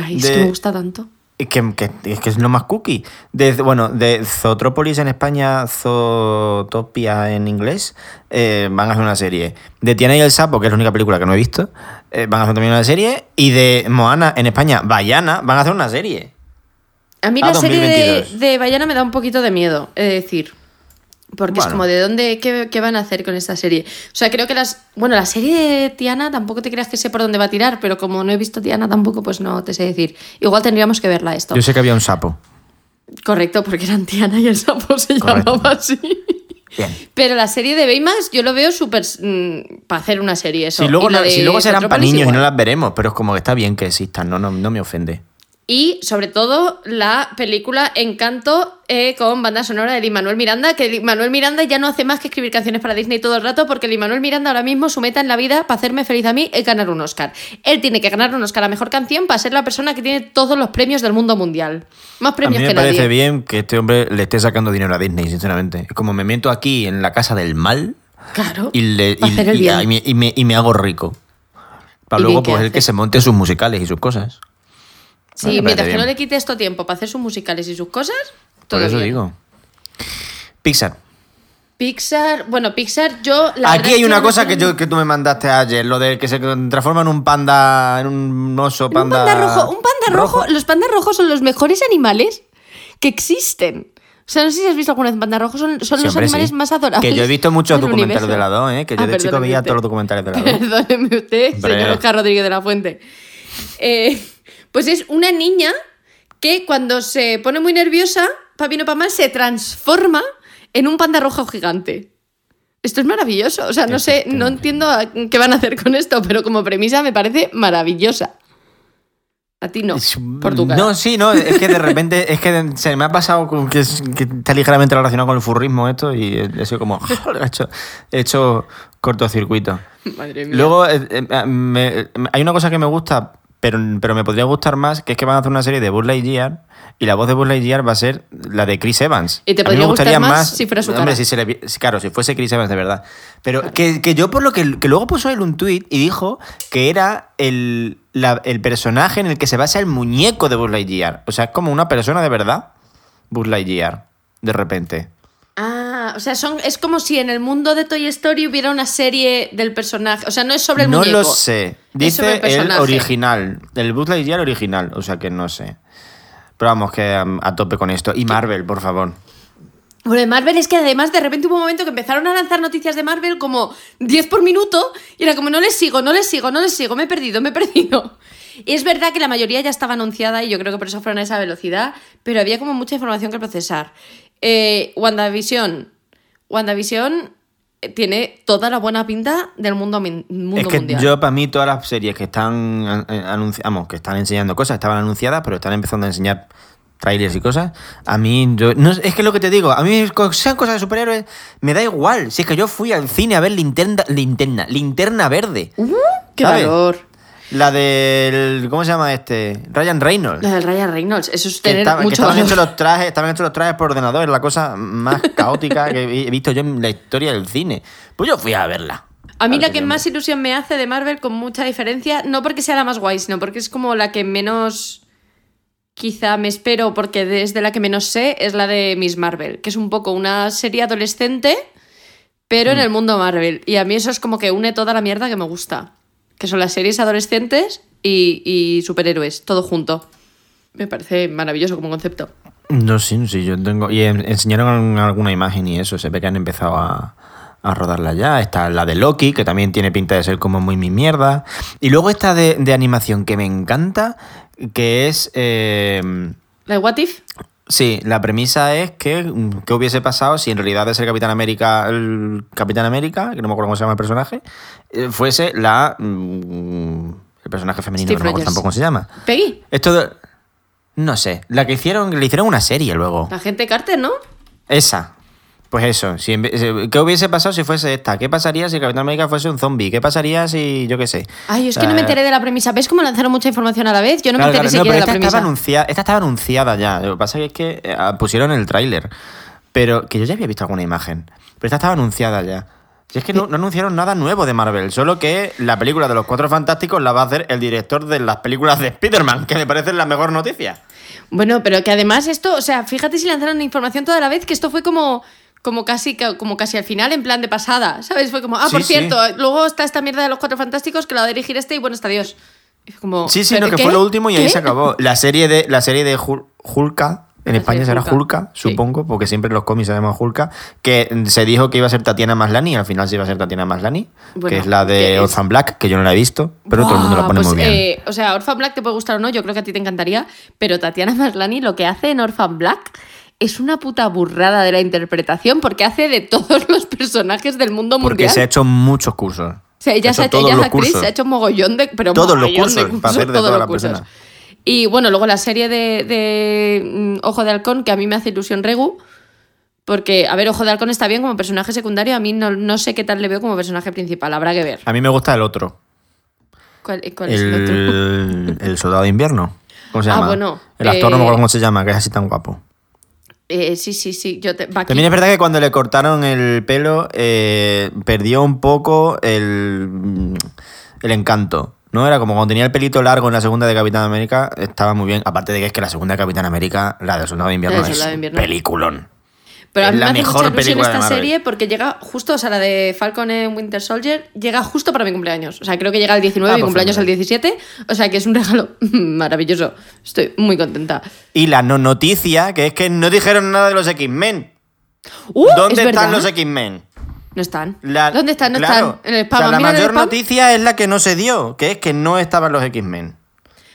Ay, es de- que me gusta tanto. Que, que- es que es lo más cookie. De, bueno, de Zootrópolis en España, Zootopia en inglés, eh, van a hacer una serie. De Tiana y el Sapo, que es la única película que no he visto, eh, van a hacer también una serie. Y de Moana en España, Bayana, van a hacer una serie. A mí Ah, la serie de, 2022. de Bayana me da un poquito de miedo, de decir. Porque es como, ¿de dónde? Qué, qué van a hacer con esta serie? O sea, creo que las. Bueno, la serie de Tiana tampoco te creas que sé por dónde va a tirar, pero como no he visto Tiana tampoco, pues no te sé decir. Igual tendríamos que verla esto. Yo sé que había un sapo. Correcto, porque eran Tiana y el sapo se Correcto. llamaba así. Bien. Pero la serie de Baymax yo lo veo súper. para hacer una serie, eso. Si luego, Y la si luego serán para niños y no las veremos, pero es como que está bien que existan, no, no, no me ofende. Y sobre todo la película Encanto eh, con banda sonora de Lin-Manuel Miranda, que Lin-Manuel Miranda ya no hace más que escribir canciones para Disney todo el rato, porque Lin-Manuel Miranda ahora mismo su meta en la vida para hacerme feliz a mí es ganar un Oscar. Él tiene que ganar un Oscar a Mejor Canción para ser la persona que tiene todos los premios del mundo mundial. Más A premios mí me que parece nadie. bien que este hombre le esté sacando dinero a Disney, sinceramente. Es como me meto aquí en la casa del mal Claro. y, le, y- me, me- me hago rico. Para luego pues el que se monte sus musicales y sus cosas. Sí, mientras que no le quite esto tiempo para hacer sus musicales y sus cosas, todo Por eso bien. digo. Pixar. Pixar, bueno, Pixar, yo la Aquí hay una cosa que, yo, que tú me mandaste ayer, lo de que se transforma en un panda, en un oso Un panda. panda rojo, un panda rojo. Los pandas rojos son los mejores animales que existen. O sea, no sé si has visto alguna vez panda rojo, son, son Sí, los hombre, animales sí. más adorables. Que yo he visto muchos documentales universo. de la 2, ¿eh? Que yo Ah, de chico veía usted. todos los documentales de la 2. Perdóneme usted, señor Oscar Rodríguez de la Fuente. Eh, pues es una niña que cuando se pone muy nerviosa, para bien o para mal, se transforma en un panda rojo gigante. Esto es maravilloso. O sea, no sé, no entiendo qué van a hacer con esto, pero como premisa me parece maravillosa. A ti no, por tu cara. No, sí, no, es que de repente, es que se me ha pasado con que, es- que está ligeramente relacionado con el furrismo esto y he sido como, he hecho, he hecho cortocircuito. Madre mía. Luego, eh, eh, me- hay una cosa que me gusta, pero, pero me podría gustar más, que es que van a hacer una serie de Buzz Lightyear y la voz de Buzz Lightyear va a ser la de Chris Evans. ¿Y te A mí me podría gustar más si fuera su Hombre, cara? si se le claro, si fuese Chris Evans de verdad. Pero que, que yo por lo que, que luego puso él un tuit y dijo que era el, la- el personaje en el que se basa el muñeco de Buzz Lightyear. O sea, es como una persona de verdad, Buzz Lightyear, de repente. Ah, o sea, son, es como si en el mundo de Toy Story hubiera una serie del personaje. O sea, no es sobre el no muñeco. lo sé. es sobre Dice el, personaje. original. El Buzz Lightyear original. O sea que no sé. Pero vamos, que um, a tope con esto. Y Marvel, por favor. Bueno, de Marvel es que además de repente hubo un momento que empezaron a lanzar noticias de Marvel como 10 por minuto y era como no les sigo, no les sigo, no les sigo, me he perdido, me he perdido. Y es verdad que la mayoría ya estaba anunciada y yo creo que por eso fueron a esa velocidad, pero había como mucha información que procesar. Eh, WandaVision. WandaVision eh, tiene toda la buena pinta del mundo, mundo es que mundial. yo, para mí, todas las series que están eh, anunci- vamos, que están enseñando cosas, estaban anunciadas, pero están empezando a enseñar trailers y cosas. A mí, yo, no, es que lo que te digo, a mí, sean cosas de superhéroes, me da igual. Si es que yo fui al cine a ver linterna, linterna, linterna verde. ¡Qué ¿sabes? valor! La del. ¿Cómo se llama este? Ryan Reynolds. La del Ryan Reynolds, eso es Que, tener que estaban hechos los trajes, estaban hechos los trajes por ordenador, es la cosa más caótica que he visto yo en la historia del cine. Pues yo fui a verla. A mí la que más ilusión me hace de Marvel, con mucha diferencia, no porque sea la más guay, sino porque es como la que menos quizá me espero, porque desde la que menos sé, es la de Miss Marvel, que es un poco una serie adolescente, pero en Mm. el mundo Marvel. Y a mí eso es como que une toda la mierda que me gusta, que son las series adolescentes y, y superhéroes, todo junto. Me parece maravilloso como concepto. No, sí, sí, yo tengo. Y en- enseñaron alguna imagen y eso, se ve que han empezado a, a rodarla ya. Está la de Loki, que también tiene pinta de ser como muy mi mierda. Y luego esta de, de animación que me encanta, que es. eh, ¿La de What If? Sí, la premisa es que mm, qué hubiese pasado si en realidad de ser Capitán América, el Capitán América, que no me acuerdo cómo se llama el personaje, eh, fuese la mm, el personaje femenino, Steve que no me acuerdo tampoco cómo se llama. Peggy, Esto de- no sé, la que hicieron, le hicieron una serie luego. la gente Carter, ¿no? Esa. Pues eso, si eh, ¿qué hubiese pasado si fuese esta? ¿Qué pasaría si Capitán América fuese un zombie? ¿Qué pasaría si, yo qué sé? Ay, es que no me Eh, enteré de la premisa. ¿Ves cómo lanzaron mucha información a la vez? Yo no Claro, me enteré claro, no, siquiera pero de la estaba, premisa. anunciada, esta estaba anunciada ya. Lo que pasa es que eh, pusieron el tráiler. Pero que yo ya había visto alguna imagen. Pero esta estaba anunciada ya. Si es que no, no anunciaron nada nuevo de Marvel, solo que la película de los Cuatro Fantásticos la va a hacer el director de las películas de Spider-Man, que me parece la mejor noticia. Bueno, pero que además esto, o sea, fíjate si lanzaron información toda la vez, que esto fue como, como, casi, como casi al final, en plan de pasada, ¿sabes? Fue como, ah, Sí, por sí. cierto, luego está esta mierda de los Cuatro Fantásticos que la va a dirigir este y bueno, está Dios. Como, Sí, sí, ¿pero no, que qué? fue lo último y ahí ¿Qué? se acabó. La serie de, la serie de Hulka, en La España será Hulka, Hulka, sí. supongo, porque siempre los cómics se llama Hulka, que se dijo que iba a ser Tatiana Maslani y al final sí iba a ser Tatiana Maslani, Bueno, que es la de es- Orphan Black, que yo no la he visto, pero todo el mundo la Buah, pone pues, muy bien. eh, o sea, Orphan Black te puede gustar o no, yo creo que a ti te encantaría, pero Tatiana Maslani lo que hace en Orphan Black es una puta burrada de la interpretación porque hace de todos los personajes del mundo Porque mundial. se ha hecho muchos cursos. O sea, ella, se ha hecho ella es actriz, se ha hecho mogollón de. Pero Todos los de cursos, para hacer de todos toda los la cursos. persona. Y bueno, luego la serie de, de, mm, Ojo de Halcón, que a mí me hace ilusión Regu. Porque, a ver, Ojo de Halcón está bien como personaje secundario. A mí no, no sé qué tal le veo como personaje principal. Habrá que ver. A mí me gusta el otro, ¿Cuál, cuál es el otro? el, el soldado de invierno. ¿Cómo se Ah, llama? bueno, el actor no me eh, acuerdo cómo se llama, que es así tan guapo. Eh, sí, sí, sí. Yo te, Bucky. También es verdad que cuando le cortaron el pelo eh, perdió un poco el, el encanto. ¿No? Era como cuando tenía el pelito largo en la segunda de Capitán América, estaba muy bien. Aparte de que es que la segunda de Capitán América, la del Soldado de Invierno, es de Invierno. peliculón. Pero a mí la me hace mejor mucha ilusión película de esta serie porque llega justo, o sea, la de Falcon en Winter Soldier llega justo para mi cumpleaños. O sea, creo que llega el 19 Ah, mi pues cumpleaños el fenomenal. 17. O sea, que es un regalo maravilloso. Estoy muy contenta. Y la no noticia, que es que no dijeron nada de los X-Men. ¡Uh! ¿Dónde es están los X-Men? No están. La- ¿Dónde están? No claro, están. En el o sea, spam. la en el mayor noticia es la que no se dio, que es que no estaban los X-Men.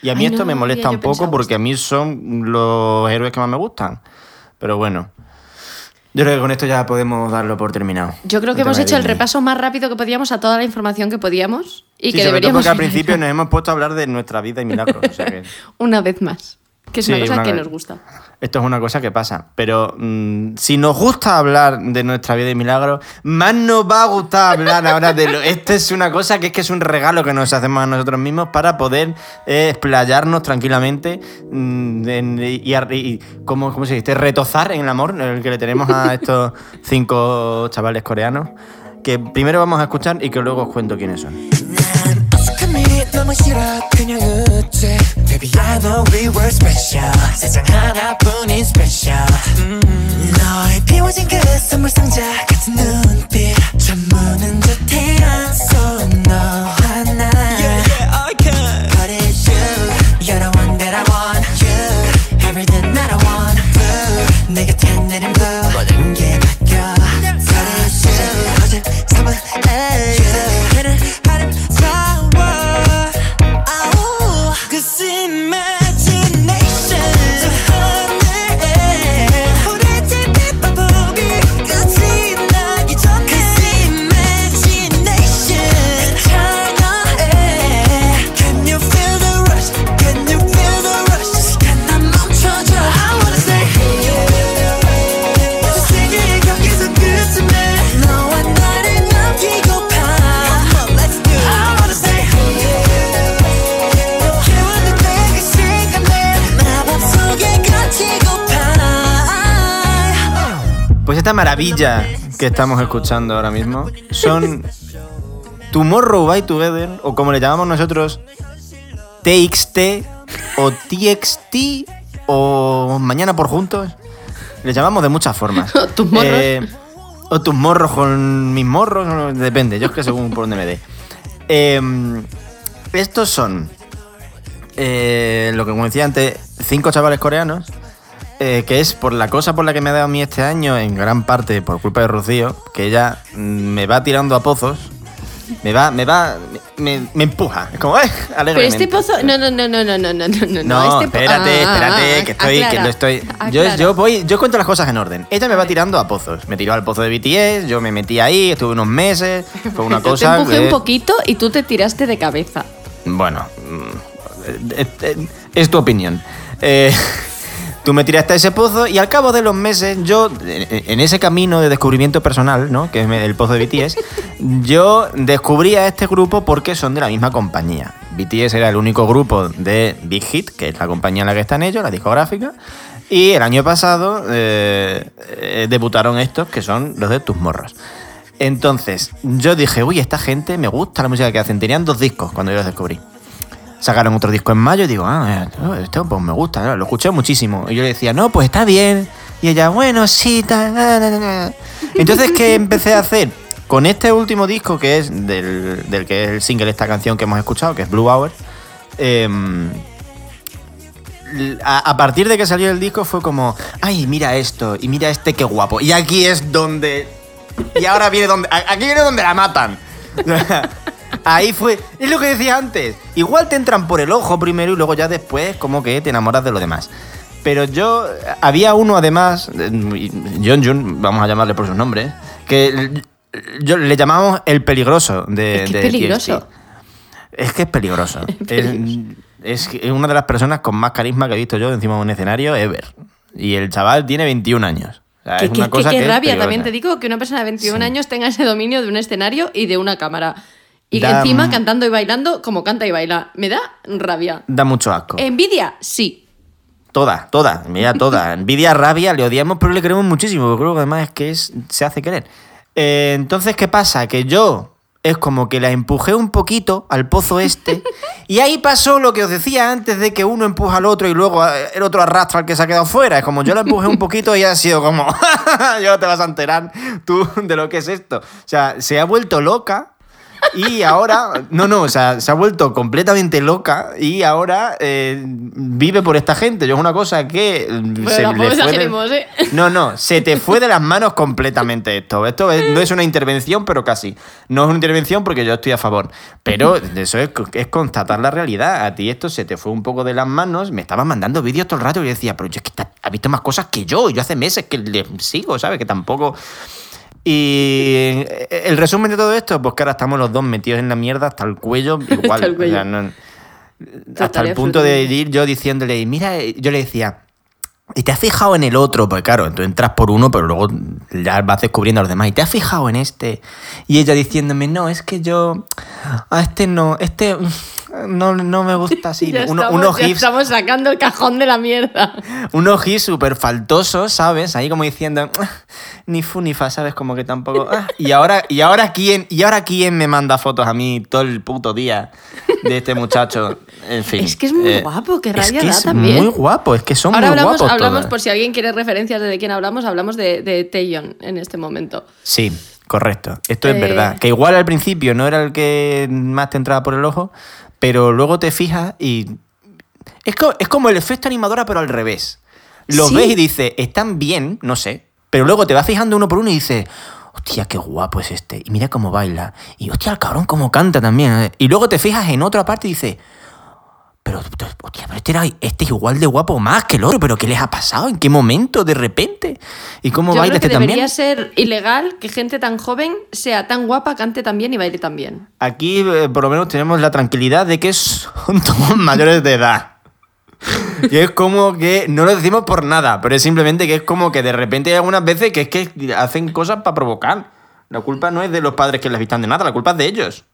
Y a mí Ay, esto no, me molesta un poco porque esto. a mí son los héroes que más me gustan. Pero bueno. Yo creo que con esto ya podemos darlo por terminado. Yo creo que hemos hecho el repaso más rápido que podíamos a toda la información que podíamos. Y Sí, que sobre todo deberíamos porque al principio nos hemos puesto a hablar de nuestra vida y milagros. o sea que una vez más. Que es Sí, una cosa una que nos gusta. esto es una cosa que pasa. Pero mm, si nos gusta hablar de nuestra vida y milagros, más nos va a gustar hablar ahora de lo. Esto es una cosa que es que es un regalo que nos hacemos a nosotros mismos para poder eh, explayarnos tranquilamente mm, en- y, ar- y- ¿cómo, ¿cómo se dice? Retozar en el amor el que le tenemos a estos cinco chavales coreanos. Que primero vamos a escuchar y que luego os cuento quiénes son. 어색함이 너무 싫어 그냥 웃지 Baby I know we were special 세상 하나뿐인 special 음. 너의 비워진 그 선물 상자 같은 눈빛 전무는 듯해 안써 너와 나 yeah, yeah, I can. But it's you You're the one that I want You Everything that I want Blue 내 곁에 내린 Pues esta maravilla que estamos escuchando ahora mismo son Tomorrow by Together, o como le llamamos nosotros, TXT, o TXT, o Mañana por Juntos. Le llamamos de muchas formas. O tus morros. Eh, o tus morros con mis morros, depende, yo es que según por donde me dé. Eh, estos son, eh, lo que como decía antes, cinco chavales coreanos eh, que es por la cosa por la que me ha dado a mí este año, en gran parte por culpa de Rocío, que ella mm, me va tirando a pozos, me va, me va, me, me empuja. Es como, ¡eh! Pero Alegremente. este pozo. No, no, no, no, no, no, no, no. No, No, este espérate, Ah, espérate, ah, que estoy, que aclara, lo estoy. Yo, yo voy, yo cuento las cosas en orden. Ella me va tirando a pozos. Me tiró al pozo de BTS, yo me metí ahí, estuve unos meses, fue una Yo cosa. te empujé que- un poquito y tú te tiraste de cabeza. Bueno, mm, eh, eh, es tu opinión. Eh, tú me tiraste a ese pozo y al cabo de los meses, yo, en ese camino de descubrimiento personal, ¿no? que es el pozo de BTS, yo descubrí a este grupo porque son de la misma compañía. BTS era el único grupo de Big Hit, que es la compañía en la que están ellos, la discográfica. Y el año pasado eh, eh, debutaron estos, que son los de Tus Morros. Entonces, yo dije, uy, esta gente me gusta la música que hacen. Tenían dos discos cuando yo los descubrí. Sacaron otro disco en mayo y digo, ah, eh, este pues me gusta, lo escuché muchísimo. Y yo le decía, no, pues está bien. Y ella, bueno, sí, na". Entonces, ¿qué empecé a hacer? Con este último disco, que es del, del que es el single esta canción que hemos escuchado, que es Blue Hour, em, a, a partir de que salió el disco fue como, ay, mira esto, y mira este qué guapo. Y aquí es donde. Y ahora viene donde. Aquí viene donde la matan. Ahí fue. Es lo que decía antes. Igual te entran por el ojo primero y luego ya después, como que te enamoras de lo demás. Pero yo. Había uno además. eh, John Jun, vamos a llamarle por sus nombres. Que yo le llamamos el peligroso de. Es que es peligroso. TXT. Es que es peligroso. es, es una de las personas con más carisma que he visto yo encima de un escenario ever. Y el chaval tiene 21 años. O sea, Que, es una que- cosa que rabia, también te digo que una persona de 21 Sí. años tenga ese dominio de un escenario y de una cámara. Y Da- encima cantando y bailando como canta y baila. Me da rabia. Da mucho asco. Envidia, sí. Toda, toda, mira, toda. Envidia, rabia, le odiamos, pero le queremos muchísimo. Porque creo que además es que es, se hace querer. Eh, entonces, ¿qué pasa? Que yo es como que la empujé un poquito al pozo este. y ahí pasó lo que os decía antes de que uno empuja al otro y luego eh, el otro arrastra al que se ha quedado fuera. Es como yo la empujé un poquito y ha sido como, ya te vas a enterar tú de lo que es esto. O sea, se ha vuelto loca. Y ahora, no, no, o sea, se ha vuelto completamente loca y ahora eh, vive por esta gente. Yo es una cosa que Bueno, se tampoco le fue de- exageremos, ¿eh? No, no, se te fue de las manos completamente esto. Esto es- no es una intervención, pero casi. No es una intervención porque yo estoy a favor. Pero eso es, es constatar la realidad. A ti esto se te fue un poco de las manos. Me estaban mandando vídeos todo el rato y yo decía, pero yo es que has visto más cosas que yo. Yo hace meses que le sigo, ¿sabes? Que tampoco... Y eh, el resumen de todo esto, pues que ahora estamos los dos metidos en la mierda hasta el cuello, igual. Hasta el cuello. o sea, no- hasta el punto de ir yo diciéndole, mira, yo le decía, ¿y te has fijado en el otro? Pues claro, tú entras por uno, pero luego ya vas descubriendo a los demás. ¿Y te has fijado en este? Y ella diciéndome, no, es que yo, a este no, este no, no me gusta así. Ya Uno- estamos, unos ya gifs estamos sacando el cajón de la mierda. unos gifs súper faltosos, ¿sabes? Ahí como diciendo, "Ah, ni fu ni fa, ¿sabes? Como que tampoco. ah". Y ahora, y ahora quién, y ahora quién me manda fotos a mí todo el puto día de este muchacho. En fin. Es que es muy eh, guapo, qué es rabia que da es también. Muy guapo, es que son Ahora muy hablamos, guapos hablamos por si alguien quiere referencias de de quién hablamos, hablamos de, de Taeyeon en este momento. Sí, correcto. Esto es Eh. verdad. Que igual al principio no era el que más te entraba por el ojo, pero luego te fijas y. Es, co- es como el efecto animadora, pero al revés. Los Sí. ves y dices, están bien, no sé. Pero luego te vas fijando uno por uno y dices, hostia, qué guapo es este. Y mira cómo baila. Y hostia, el cabrón cómo canta también. ¿eh? Y luego te fijas en otra parte y dices, pero, hostia, pero este, era, este es igual de guapo más que el otro. ¿Pero qué les ha pasado? ¿En qué momento de repente? ¿Y cómo Yo baila creo que este debería también? ser ilegal que gente tan joven sea tan guapa, cante tan bien y baile tan bien. Aquí eh, por lo menos tenemos la tranquilidad de que son todos mayores de edad. Y es como que no lo decimos por nada, pero es simplemente que es como que de repente hay algunas veces que es que hacen cosas para provocar. La culpa no es de los padres que les vistan de nada, la culpa es de ellos.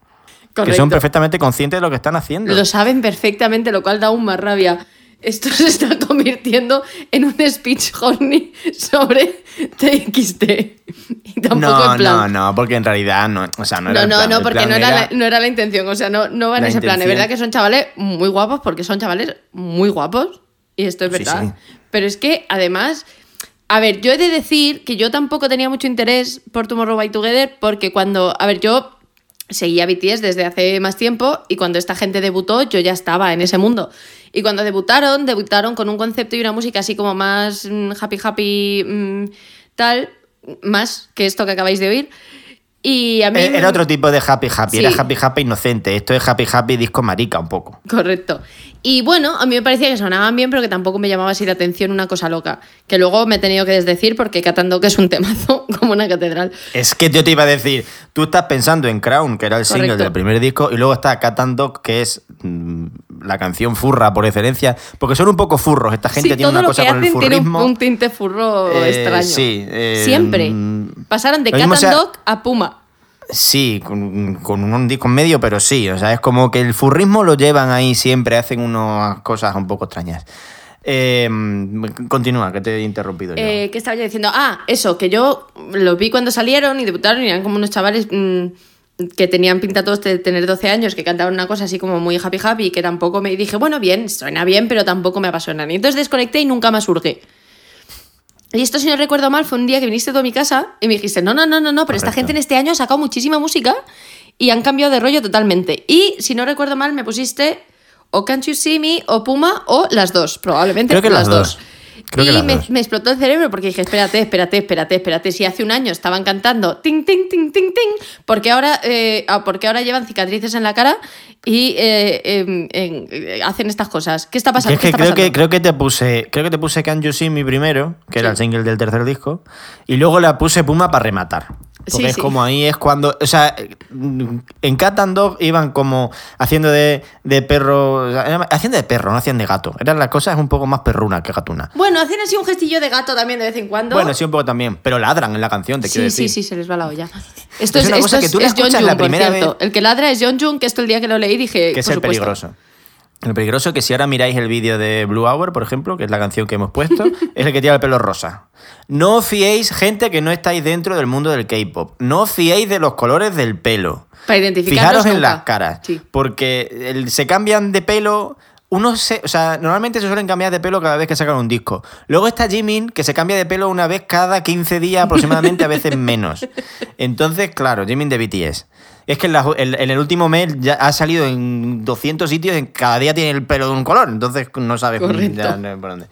Que son perfectamente conscientes de lo que están haciendo. Lo saben perfectamente, lo cual da aún más rabia. Esto se está convirtiendo en un speech horny sobre TXT. Y tampoco No, en plan. no, no, porque en realidad no, o sea, no era No, el no, plan, no, porque no era, era- la, no era la intención. O sea, no, no va en La ese plan. Es verdad que son chavales muy guapos porque son chavales muy guapos. Y esto es Sí, verdad. sí. Pero es que además. A ver, yo he de decir que yo tampoco tenía mucho interés por Tomorrow by Together porque cuando. A ver, yo seguía BTS desde hace más tiempo y cuando esta gente debutó yo ya estaba en ese mundo. Y cuando debutaron, debutaron con un concepto y una música así como más mm, happy happy mm, tal, más que esto que acabáis de oír. Y a mí Eh, Era otro tipo de happy happy, Sí. era happy happy inocente. Esto es happy happy disco marica un poco. Correcto. Y bueno, a mí me parecía que sonaban bien, pero que tampoco me llamaba así la atención una cosa loca. Que luego me he tenido que desdecir porque Catando que es un temazo como una catedral. Es que yo te iba a decir, tú estás pensando en Crown, que era el single del primer disco, y luego está Cat and Dog, que es mm, la canción furra por excelencia, porque son un poco furros. Esta gente sí, tiene todo una lo cosa que con el hacen tiene un, furrismo. un tinte furro Eh, extraño. sí, eh, Siempre. mm, Pasaron de Cat mismo and sea- Dog a Puma. Sí, con, con un disco en medio, pero sí. O sea, es como que el furrismo lo llevan ahí siempre, hacen unas cosas un poco extrañas. Eh, continúa, que te he interrumpido yo. Eh, ¿Qué estaba yo diciendo? Ah, eso, que yo los vi cuando salieron y debutaron y eran como unos chavales mm, que tenían pinta todos de tener 12 años, que cantaban una cosa así como muy happy happy que tampoco me dije, bueno, bien, suena bien, pero tampoco me apasiona. Y entonces desconecté y nunca más surge. Y esto, si no recuerdo mal, fue un día que viniste tú a mi casa y me dijiste, no, no, no, no, no, pero esta gente en este año ha sacado muchísima música y han cambiado de rollo totalmente. Y si no recuerdo mal, me pusiste o Can't You See Me o Puma o las dos, probablemente Creo que las, las dos. dos. Creo y me, explotó el cerebro porque dije, espérate, espérate, espérate, espérate. Si hace un año estaban cantando ting, ting, ting, ting, ting, porque ahora, eh, ah, porque ahora llevan cicatrices en la cara y eh, em, eh, hacen estas cosas. ¿Qué está pasando? es ¿Qué que creo pasando? que creo que te puse creo que te puse Can You See Me primero, que era el single del tercer disco, y luego la puse Puma para rematar. Porque Sí, es sí. como ahí es cuando, o sea, en Cat and Dog iban como haciendo de, de perro, haciendo de perro, no hacían de gato. Eran las cosas un poco más perruna que gatuna. Bueno, hacen así un gestillo de gato también de vez en cuando. Bueno, sí un poco también, pero ladran en la canción, te quiero Sí, sí, decir. sí, se les va la olla. Esto Es es, una esto cosa que es, tú la es John la Jung, por primera cierto. vez. El que ladra es John Jung, que esto el día que lo leí dije. que es el peligroso. El peligroso que si ahora miráis el vídeo de Blue Hour, por ejemplo, que es la canción que hemos puesto, es el que tiene el pelo rosa. No os fiéis, gente que no estáis dentro del mundo del K-pop. No os fiéis de los colores del pelo. Para Fijaros en las caras. Sí. Porque se cambian de pelo. Uno se, o sea, normalmente se suelen cambiar de pelo cada vez que sacan un disco. Luego está Jimin, que se cambia de pelo una vez cada 15 días aproximadamente, a veces menos. Entonces, claro, Jimin de BTS. Es que en, la- en- en el último mes ya ha salido en 200 sitios, en cada día tiene el pelo de un color, entonces no sabes ya, no, por dónde.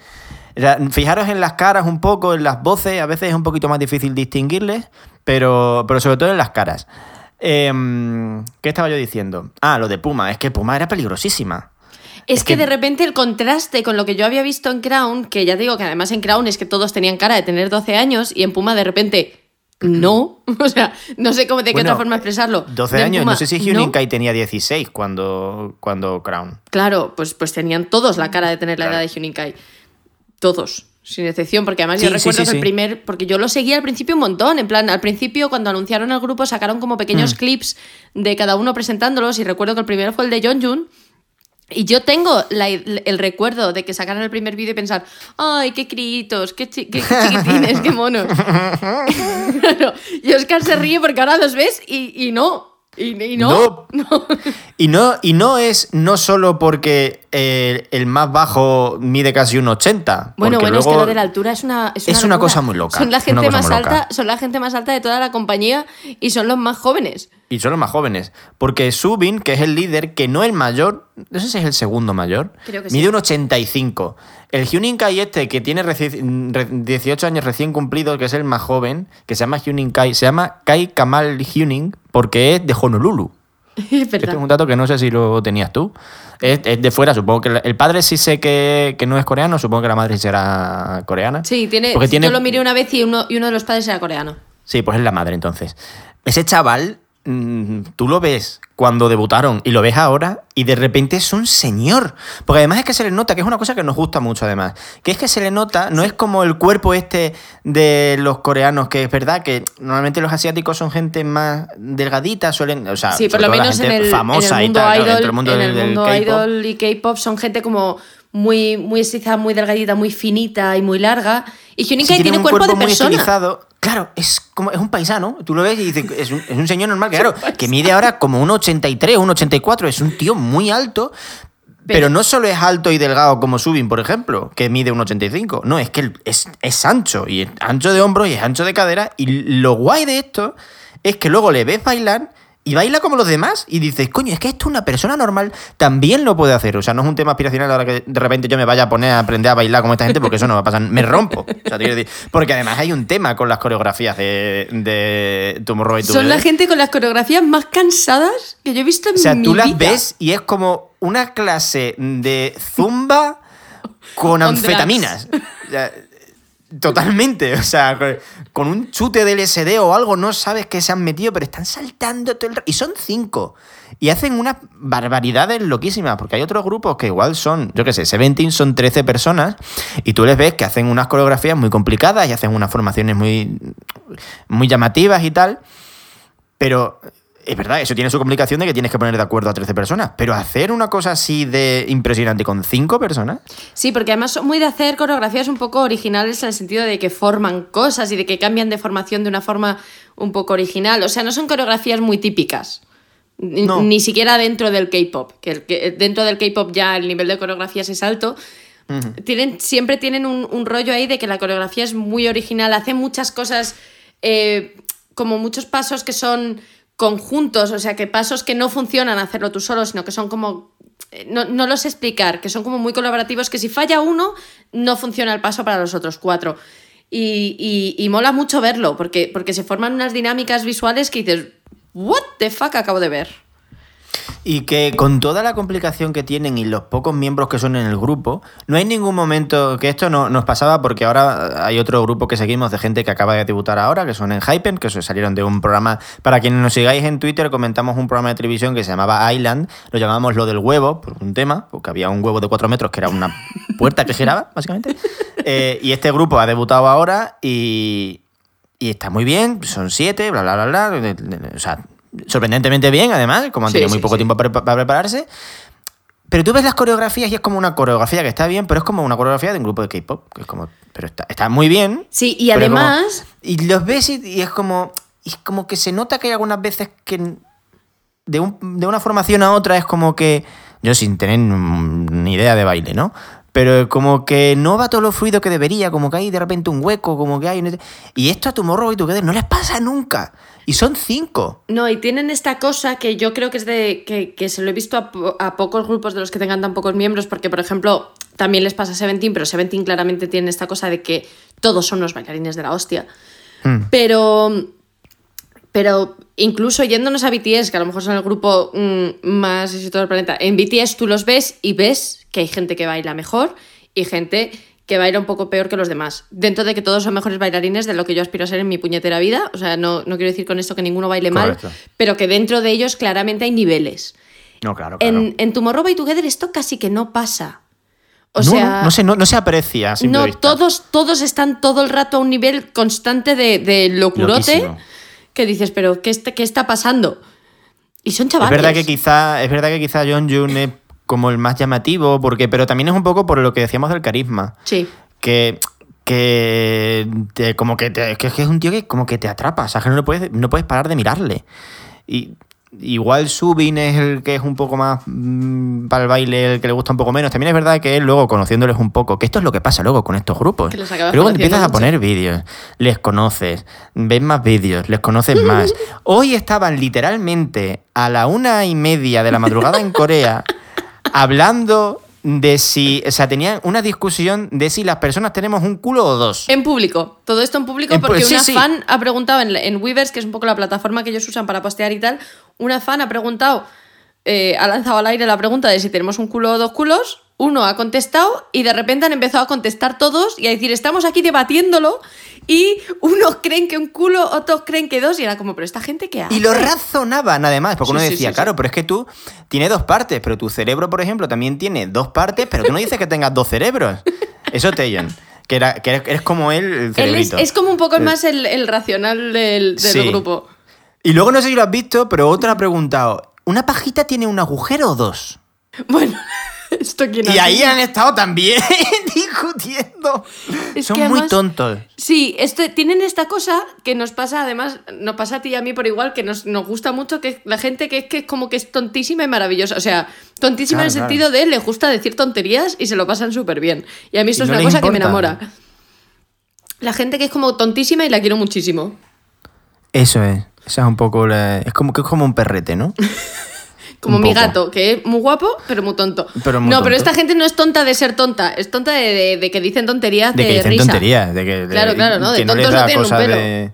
O sea, fijaros en las caras un poco, en las voces, a veces es un poquito más difícil distinguirles, pero, pero sobre todo en las caras. Em, ¿Qué estaba yo diciendo? Ah, lo de Puma, es que Puma era peligrosísima. Es, que, que- de repente el contraste con lo que yo había visto en Crown, que ya digo que además en Crown es que todos tenían cara de tener 12 años y en Puma de repente No, o sea, no sé cómo de qué Bueno, otra forma expresarlo. 12 De años, Puma, no sé si no. Hyunin Kai tenía 16 cuando, cuando Crown. Claro, pues, pues tenían todos la cara de tener la Claro. edad de Hyunin Kai. Todos, sin excepción, porque además Sí, yo recuerdo sí, que el primer. Porque yo lo seguía al principio un montón. En plan, al principio, cuando anunciaron el grupo, sacaron como Mm. pequeños clips de cada uno presentándolos. Y recuerdo que el primero fue el de Jun. Y yo tengo el recuerdo de que sacaran el primer vídeo y pensar, ay, qué critos, qué, chi- qué- chiquitines, qué monos. Y Oscar se ríe porque ahora los ves y, y no. Y, y no. No. Y no, y no es no solo porque eh, el más bajo mide casi un 80. Bueno, bueno, es que lo de la altura es una. Es, Es una cosa muy loca, Son la una gente más alta, son la gente más alta de toda la compañía y son los más jóvenes. Y son los más jóvenes. Porque Subin, que es el líder, que no el mayor, no sé si es el segundo mayor, Creo que mide sí. un 85. El Hyunin Kai este, que tiene reci- re- 18 años recién cumplidos, que es el más joven, que se llama Hyunin Kai, se llama Kai Kamal Hyunin porque es de Honolulu. Es Este verdad. es un dato que no sé si lo tenías tú. Es, es de fuera, supongo que el padre sí sé que, que no es coreano, supongo que la madre sí será coreana. Sí, tiene, Porque tiene yo lo miré una vez y uno, y uno de los padres era coreano. Sí, pues es la madre entonces. Ese chaval, mm, tú lo ves cuando debutaron y lo ves ahora y de repente es un señor. Porque además es que se le nota, que es una cosa que nos gusta mucho además, que es que se le nota, no es como el cuerpo este de los coreanos, que es verdad que normalmente los asiáticos son gente más delgadita, suelen, o sea, Sí, por lo menos en el, en famosa el y mundo tal, idol, dentro del mundo en del- el del mundo idol y K-pop son gente como muy, muy estilizada, muy delgadita, muy finita y muy larga. Y Hyunin Sí, Kai tiene un cuerpo, de muy persona. estilizado. Claro, es como es un paisano. Tú lo ves y dices, es un, es un señor normal, claro, que mide ahora como un 83, un 84. Es un tío muy alto. Pero, no solo es alto y delgado como Subin, por ejemplo, que mide un 85. No, es que es, es ancho. Y es ancho de hombros y es ancho de cadera. Y lo guay de esto es que luego le ves bailar y baila como los demás. Y dices, coño, es que esto una persona normal también lo puede hacer. O sea, no es un tema aspiracional ahora que de repente yo me vaya a poner a aprender a bailar como esta gente, porque eso no va a pasar. Me rompo. O sea, te quiero decir, porque además hay un tema con las coreografías de, de Tomorrow y Son la gente con las coreografías más cansadas que yo he visto en o sea, mi tú las vida. ves y es como una clase de zumba con On anfetaminas. O sea, Totalmente, o sea, con- un chute del LSD o algo, no sabes qué se han metido, pero están saltando todo el ra- Y son cinco. Y hacen unas barbaridades loquísimas, porque hay otros grupos que igual son, yo qué sé, Seventeen son 13 personas, y tú les ves que hacen unas coreografías muy complicadas y hacen unas formaciones muy, muy llamativas y tal. Pero es verdad, eso tiene su complicación de que tienes que poner de acuerdo a 13 personas. Pero hacer una cosa así de impresionante con 5 personas. Sí, porque además son muy de hacer coreografías un poco originales en el sentido de que forman cosas y de que cambian de formación de una forma un poco original. O sea, no son coreografías muy típicas. Ni, No. ni siquiera dentro del K-pop. Que, dentro del K-pop ya el nivel de coreografías es alto. tienen, siempre tienen un, un rollo ahí de que la coreografía es muy original. Hacen muchas cosas, eh, como muchos pasos que son conjuntos, o sea, que pasos que no funcionan hacerlo tú solo, sino que son como eh, no, no lo sé explicar, que son como muy colaborativos, que si falla uno, no funciona el paso para los otros cuatro. Y, y- y mola mucho verlo, porque, porque se forman unas dinámicas visuales que dices, ¿What the fuck acabo de ver? Y que con toda la complicación que tienen y los pocos miembros que son en el grupo, no hay ningún momento que esto no nos pasaba porque ahora hay otro grupo que seguimos de gente que acaba de debutar ahora, que son en Hypen, que salieron de un programa. Para quienes nos sigáis en Twitter, comentamos un programa de televisión que se llamaba Island, lo llamábamos lo del huevo, por un tema, porque había un huevo de cuatro metros que era una puerta que giraba, básicamente. Eh, y este grupo ha debutado ahora y, y está muy bien, son siete, bla, bla, bla, bla. O sea, sorprendentemente bien, además, como han Sí, tenido muy sí, poco sí. tiempo para, para prepararse. Pero tú ves las coreografías y es como una coreografía que está bien, pero es como una coreografía de un grupo de K-pop. Que es como, pero está, está muy bien. Sí, y como- además- y los ves y, y es como. Y es como que se nota que hay algunas veces que. De, un- de una formación a otra es como que. Yo sin tener ni idea de baile, ¿no? Pero como que no va todo lo fluido que debería, como que hay de repente un hueco, como que hay. un- Y esto a Tomorrow y Together no les pasa nunca. Y son cinco. No, y tienen esta cosa que yo creo que es de. que, que se lo he visto a, po- a pocos grupos de los que tengan tan pocos miembros, porque, por ejemplo, también les pasa a Seventeen, pero Seventeen claramente tiene esta cosa de que todos son los bailarines de la hostia. Pero. Pero incluso yéndonos a BTS, que a lo mejor son el grupo mm, más exitoso del planeta, en BTS tú los ves y ves que hay gente que baila mejor y gente que baila un poco peor que los demás. Dentro de que todos son mejores bailarines de lo que yo aspiro a ser en mi puñetera vida. O sea, no, no quiero decir con esto que ninguno baile Correcto. mal, pero que dentro de ellos claramente hay niveles. No, claro, claro. En, en Tomorrow by Together esto casi que no pasa. O no, sea, no, no se, no, no se aprecia. no, vista. todos, todos están todo el rato a un nivel constante de, de locurote Loquísimo. que dices, pero ¿qué, está- qué está pasando? Y son Es chavales. verdad que quizá, es verdad que quizá John Jun es como el más llamativo, porque, pero también es un poco por lo que decíamos del carisma. Sí. Que, que te- como que, te- que es que es un tío que como que te atrapa, o sea, que no, puedes, no puedes parar de mirarle. Y igual Subin es el que es un poco más mm, para el baile, el que le gusta un poco menos. También es verdad que él luego conociéndoles un poco, que esto es lo que pasa luego con estos grupos. Que los acabas luego empiezas a poner vídeos, les conoces, ves más vídeos, les conoces más. Hoy estaban literalmente a la una y media de la madrugada en Corea hablando de si, o sea, tenían una discusión de si las personas tenemos un culo o dos. En público. Todo esto en público En porque sí, una sí. fan ha preguntado en, en Weavers, que es un poco la plataforma que ellos usan para postear y tal, una fan ha preguntado, eh, ha lanzado al aire la pregunta de si tenemos un culo o dos culos, uno ha contestado y de repente han empezado a contestar todos y a decir, estamos aquí debatiéndolo y unos creen que un culo, otros creen que dos y era como, pero esta gente qué hace. Y lo razonaban además, porque Sí, uno decía, sí, sí. claro, pero es que tú tienes dos partes, pero tu cerebro, por ejemplo, también tiene dos partes, pero tú no dices que tengas dos cerebros. Eso te Jon, que, era, que eres, eres como él, el Él es, como un poco más el, el racional del, del Sí. grupo. Y luego no sé si lo has visto, pero otro ha preguntado, ¿una pajita tiene un agujero o dos? Bueno, esto Y ahí han estado también discutiendo. Es Son muy tontos. Sí, este, tienen esta cosa que nos pasa, además, nos pasa a ti y a mí por igual, que nos, nos gusta mucho, que es la gente que es que es como que es tontísima y maravillosa. O sea, tontísima en el Claro, sentido de les gusta decir tonterías y se lo pasan súper bien. Y a mí esto Y es no una cosa que me enamora. La gente que es como tontísima y la quiero muchísimo. Eso es. Esa es un poco la- Es como que es como un perrete, ¿no? Como mi gato, que es muy guapo, pero muy tonto. Pero muy no, pero esta gente no es tonta de ser tonta, es tonta de, de- de que dicen tonterías de, De que dicen risa. tonterías. De que, Claro, claro, ¿no? De no tontos no da tienen un cosa pelo. de-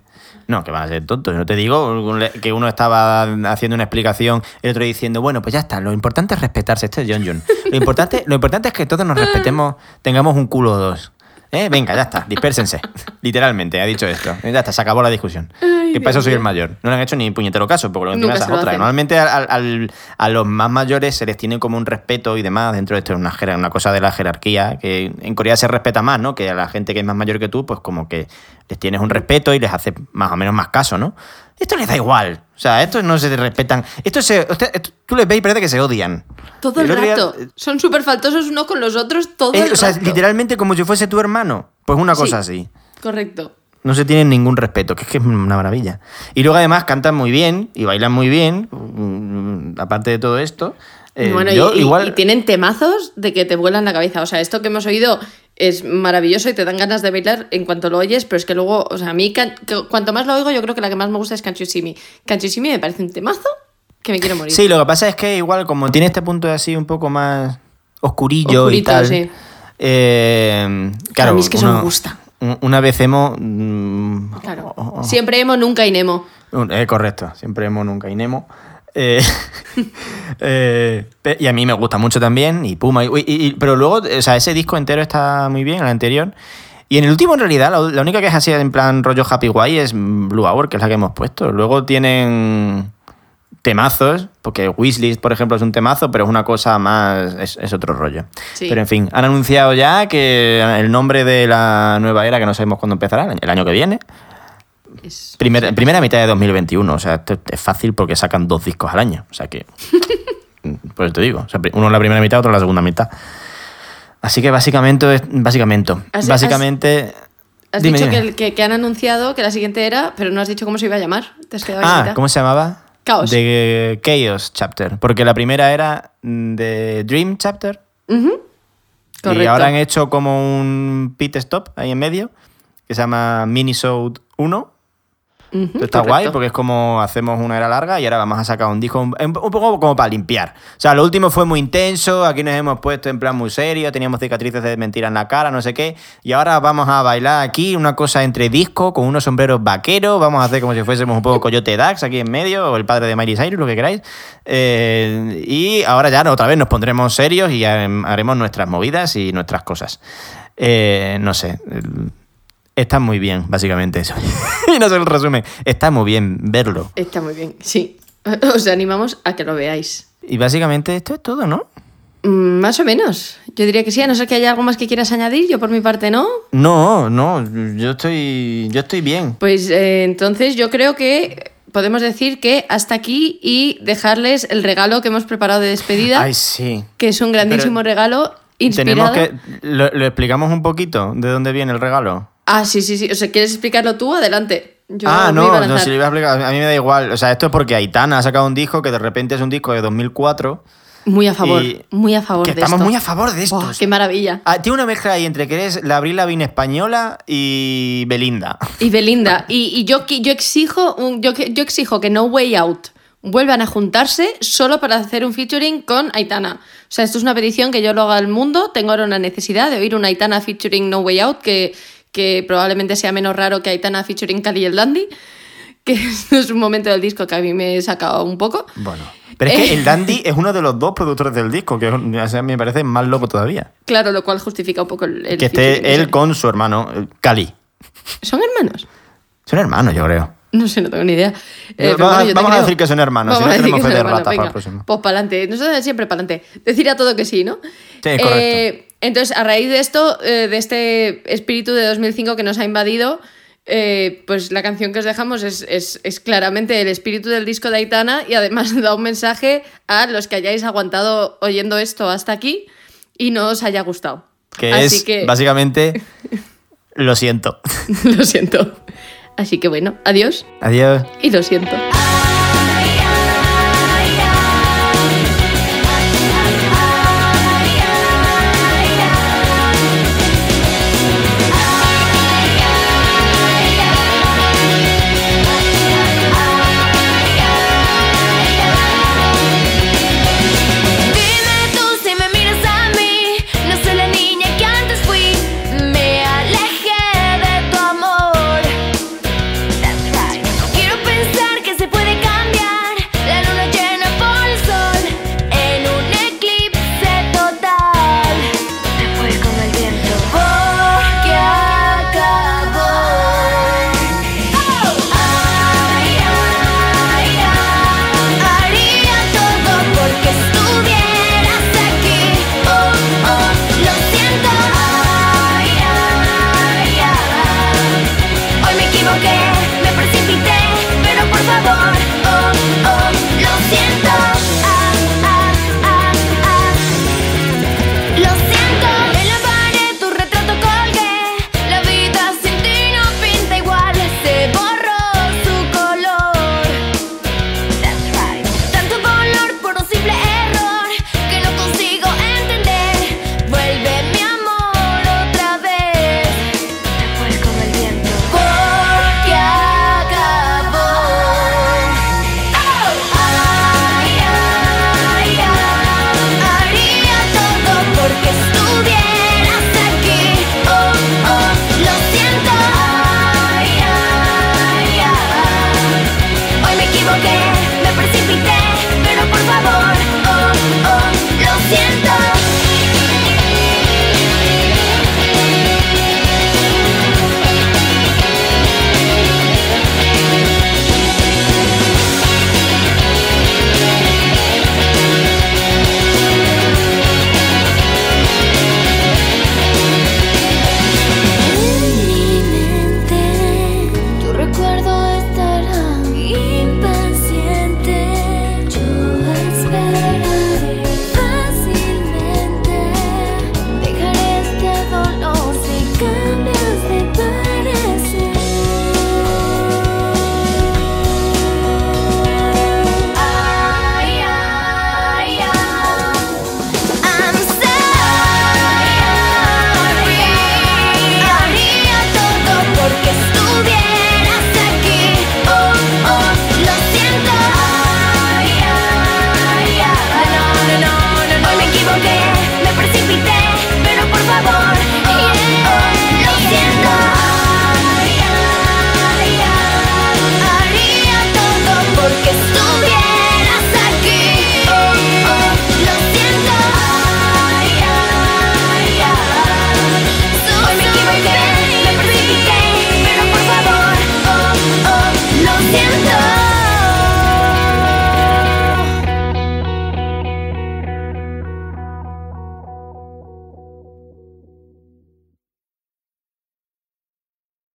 No, que van a ser tontos. No te digo que uno estaba haciendo una explicación, el otro diciendo, bueno, pues ya está, lo importante es respetarse. Este es John John. Lo importante, lo importante es que todos nos respetemos, tengamos un culo o dos. ¿Eh? Venga, ya está, dispérsense. Literalmente, ha dicho esto. Ya está, se acabó la discusión. Ay, que eso soy el mayor. No le han hecho ni puñetero caso, porque lo se es otra. Normalmente al- al- a los más mayores se les tiene como un respeto y demás dentro de esto, es una, una cosa de la jerarquía, que en Corea se respeta más, ¿no? Que a la gente que es más mayor que tú, pues como que les tienes un respeto y les hace más o menos más caso, ¿no? Esto les da igual. O sea, estos no se respetan. Esto se, usted- esto- tú les ves y parece que se odian. Todo el día- rato. Son súper faltosos unos con los otros todo eh, el o sea, rato. literalmente como si fuese tu hermano. Pues una Sí. cosa así. Correcto. No se tienen ningún respeto, que es que es una maravilla. Y luego además cantan muy bien y bailan muy bien, mm, aparte de todo esto. eh, bueno, y- yo y, igual... y tienen temazos de que te vuelan la cabeza. O sea, esto que hemos oído es maravilloso y te dan ganas de bailar en cuanto lo oyes, pero es que luego, o sea, a mí can- que- cuanto más lo oigo, yo creo que la que más me gusta es You See Me. Parece un temazo que me quiero morir. Sí, lo que pasa es que igual como tiene este punto así un poco más oscurillo y tal. sí. eh, claro, A mí es que eso uno- me gusta. un- Una vez hemos... mm, Claro. oh, oh, Siempre emo, nunca y Nemo. Un- eh, correcto, siempre hemos, nunca y Nemo. Eh, eh, y a mí me gusta mucho también, y Puma, y- pero luego, o sea, ese disco entero está muy bien, el anterior. Y en el último, en realidad, la, la única que es así en plan rollo Happy Guay es Blue Hour, que es la que hemos puesto. Luego tienen temazos, porque Wishlist, por ejemplo, es un temazo, pero es una cosa más, es, es otro rollo. Sí. Pero en fin, han anunciado ya que el nombre de la nueva era, que no sabemos cuándo empezará, el año que viene, Es- Primer- primera mitad de 2021, o sea, esto es fácil porque sacan dos discos al año, o sea que, pues te digo, o sea, uno en la primera mitad, otro en la segunda mitad. Así que básicamente, básicamente, Has- básicamente... Has dime, dicho dime. Que, que- que han anunciado que la siguiente era, pero no has dicho cómo se iba a llamar. Te has quedado Ah. ¿cómo se llamaba? Chaos. De Chaos Chapter, porque la primera era mm, de Dream Chapter y Correcto. ahora han hecho como un pit stop ahí en medio que se llama Minisode 1 Está correcto. guay porque es como hacemos una era larga y ahora vamos a sacar un disco un, un poco como para limpiar. O sea, lo último fue muy intenso, aquí nos hemos puesto en plan muy serio, teníamos cicatrices de mentira en la cara, no sé qué. Y ahora vamos a bailar aquí una cosa entre disco con unos sombreros vaqueros, vamos a hacer como si fuésemos un poco Coyote Dax aquí en medio, o el padre de Miley Cyrus, lo que queráis. Eh, y ahora ya otra vez nos pondremos serios y haremos nuestras movidas y nuestras cosas. Eh, no sé. el- Está muy bien, básicamente eso. y no sé el resumen. Está muy bien verlo. Está muy bien, sí. Os animamos a que lo veáis. Y básicamente esto es todo, ¿no? Mm, Más o menos. Yo diría que sí, a no ser que haya algo más que quieras añadir, yo por mi parte no. No, no, yo estoy, yo estoy bien. Pues eh, entonces yo creo que podemos decir que hasta aquí y dejarles el regalo que hemos preparado de despedida, Ay, sí. que es un grandísimo Pero regalo inspirado. Tenemos que. Lo, lo explicamos un poquito de dónde viene el regalo? Ah, sí, sí, sí. O sea, ¿quieres explicarlo tú? Adelante. Yo ah, no, a no, si lo iba a explicar. A mí me da igual. O sea, esto es porque Aitana ha sacado un disco que de repente es un disco de 2004. Muy a favor, muy a favor que de estamos esto. muy a favor de esto. Qué maravilla. Ah, tiene una mezcla ahí entre que eres la Abril Lavigne española y Belinda. Y Belinda. Y, y yo, yo, exijo un- yo, que- yo exijo que No Way Out vuelvan a juntarse solo para hacer un featuring con Aitana. O sea, esto es una petición que yo lo haga al mundo. Tengo ahora una necesidad de oír una Aitana featuring No Way Out que, que probablemente sea menos raro que Aitana featuring Cali y el Dandy. Que es un momento del disco que a mí me he sacado un poco. Bueno. Pero es Eh. que el Dandy es uno de los dos productores del disco, que o sea, me parece más loco todavía. Claro, lo cual justifica un poco el, el que esté él con su hermano, eh, Cali. ¿Son hermanos? Son hermanos, yo creo. No sé, no tengo ni idea. Eh, Vamos pero a- decir que son hermanos, si no tenemos que fe de hermanos, ratas para el próximo. Pues para adelante. Nosotros siempre para adelante. Decir a todo que sí, ¿no? Sí, correcto. entonces, a raíz de esto, eh, de este espíritu de 2005 que nos ha invadido, eh, pues la canción que os dejamos es, es- es claramente el espíritu del disco de Aitana y además da un mensaje a los que hayáis aguantado oyendo esto hasta aquí y no os haya gustado. Que Así es que básicamente. Lo siento. lo siento. Así que bueno, adiós Adiós. y lo siento.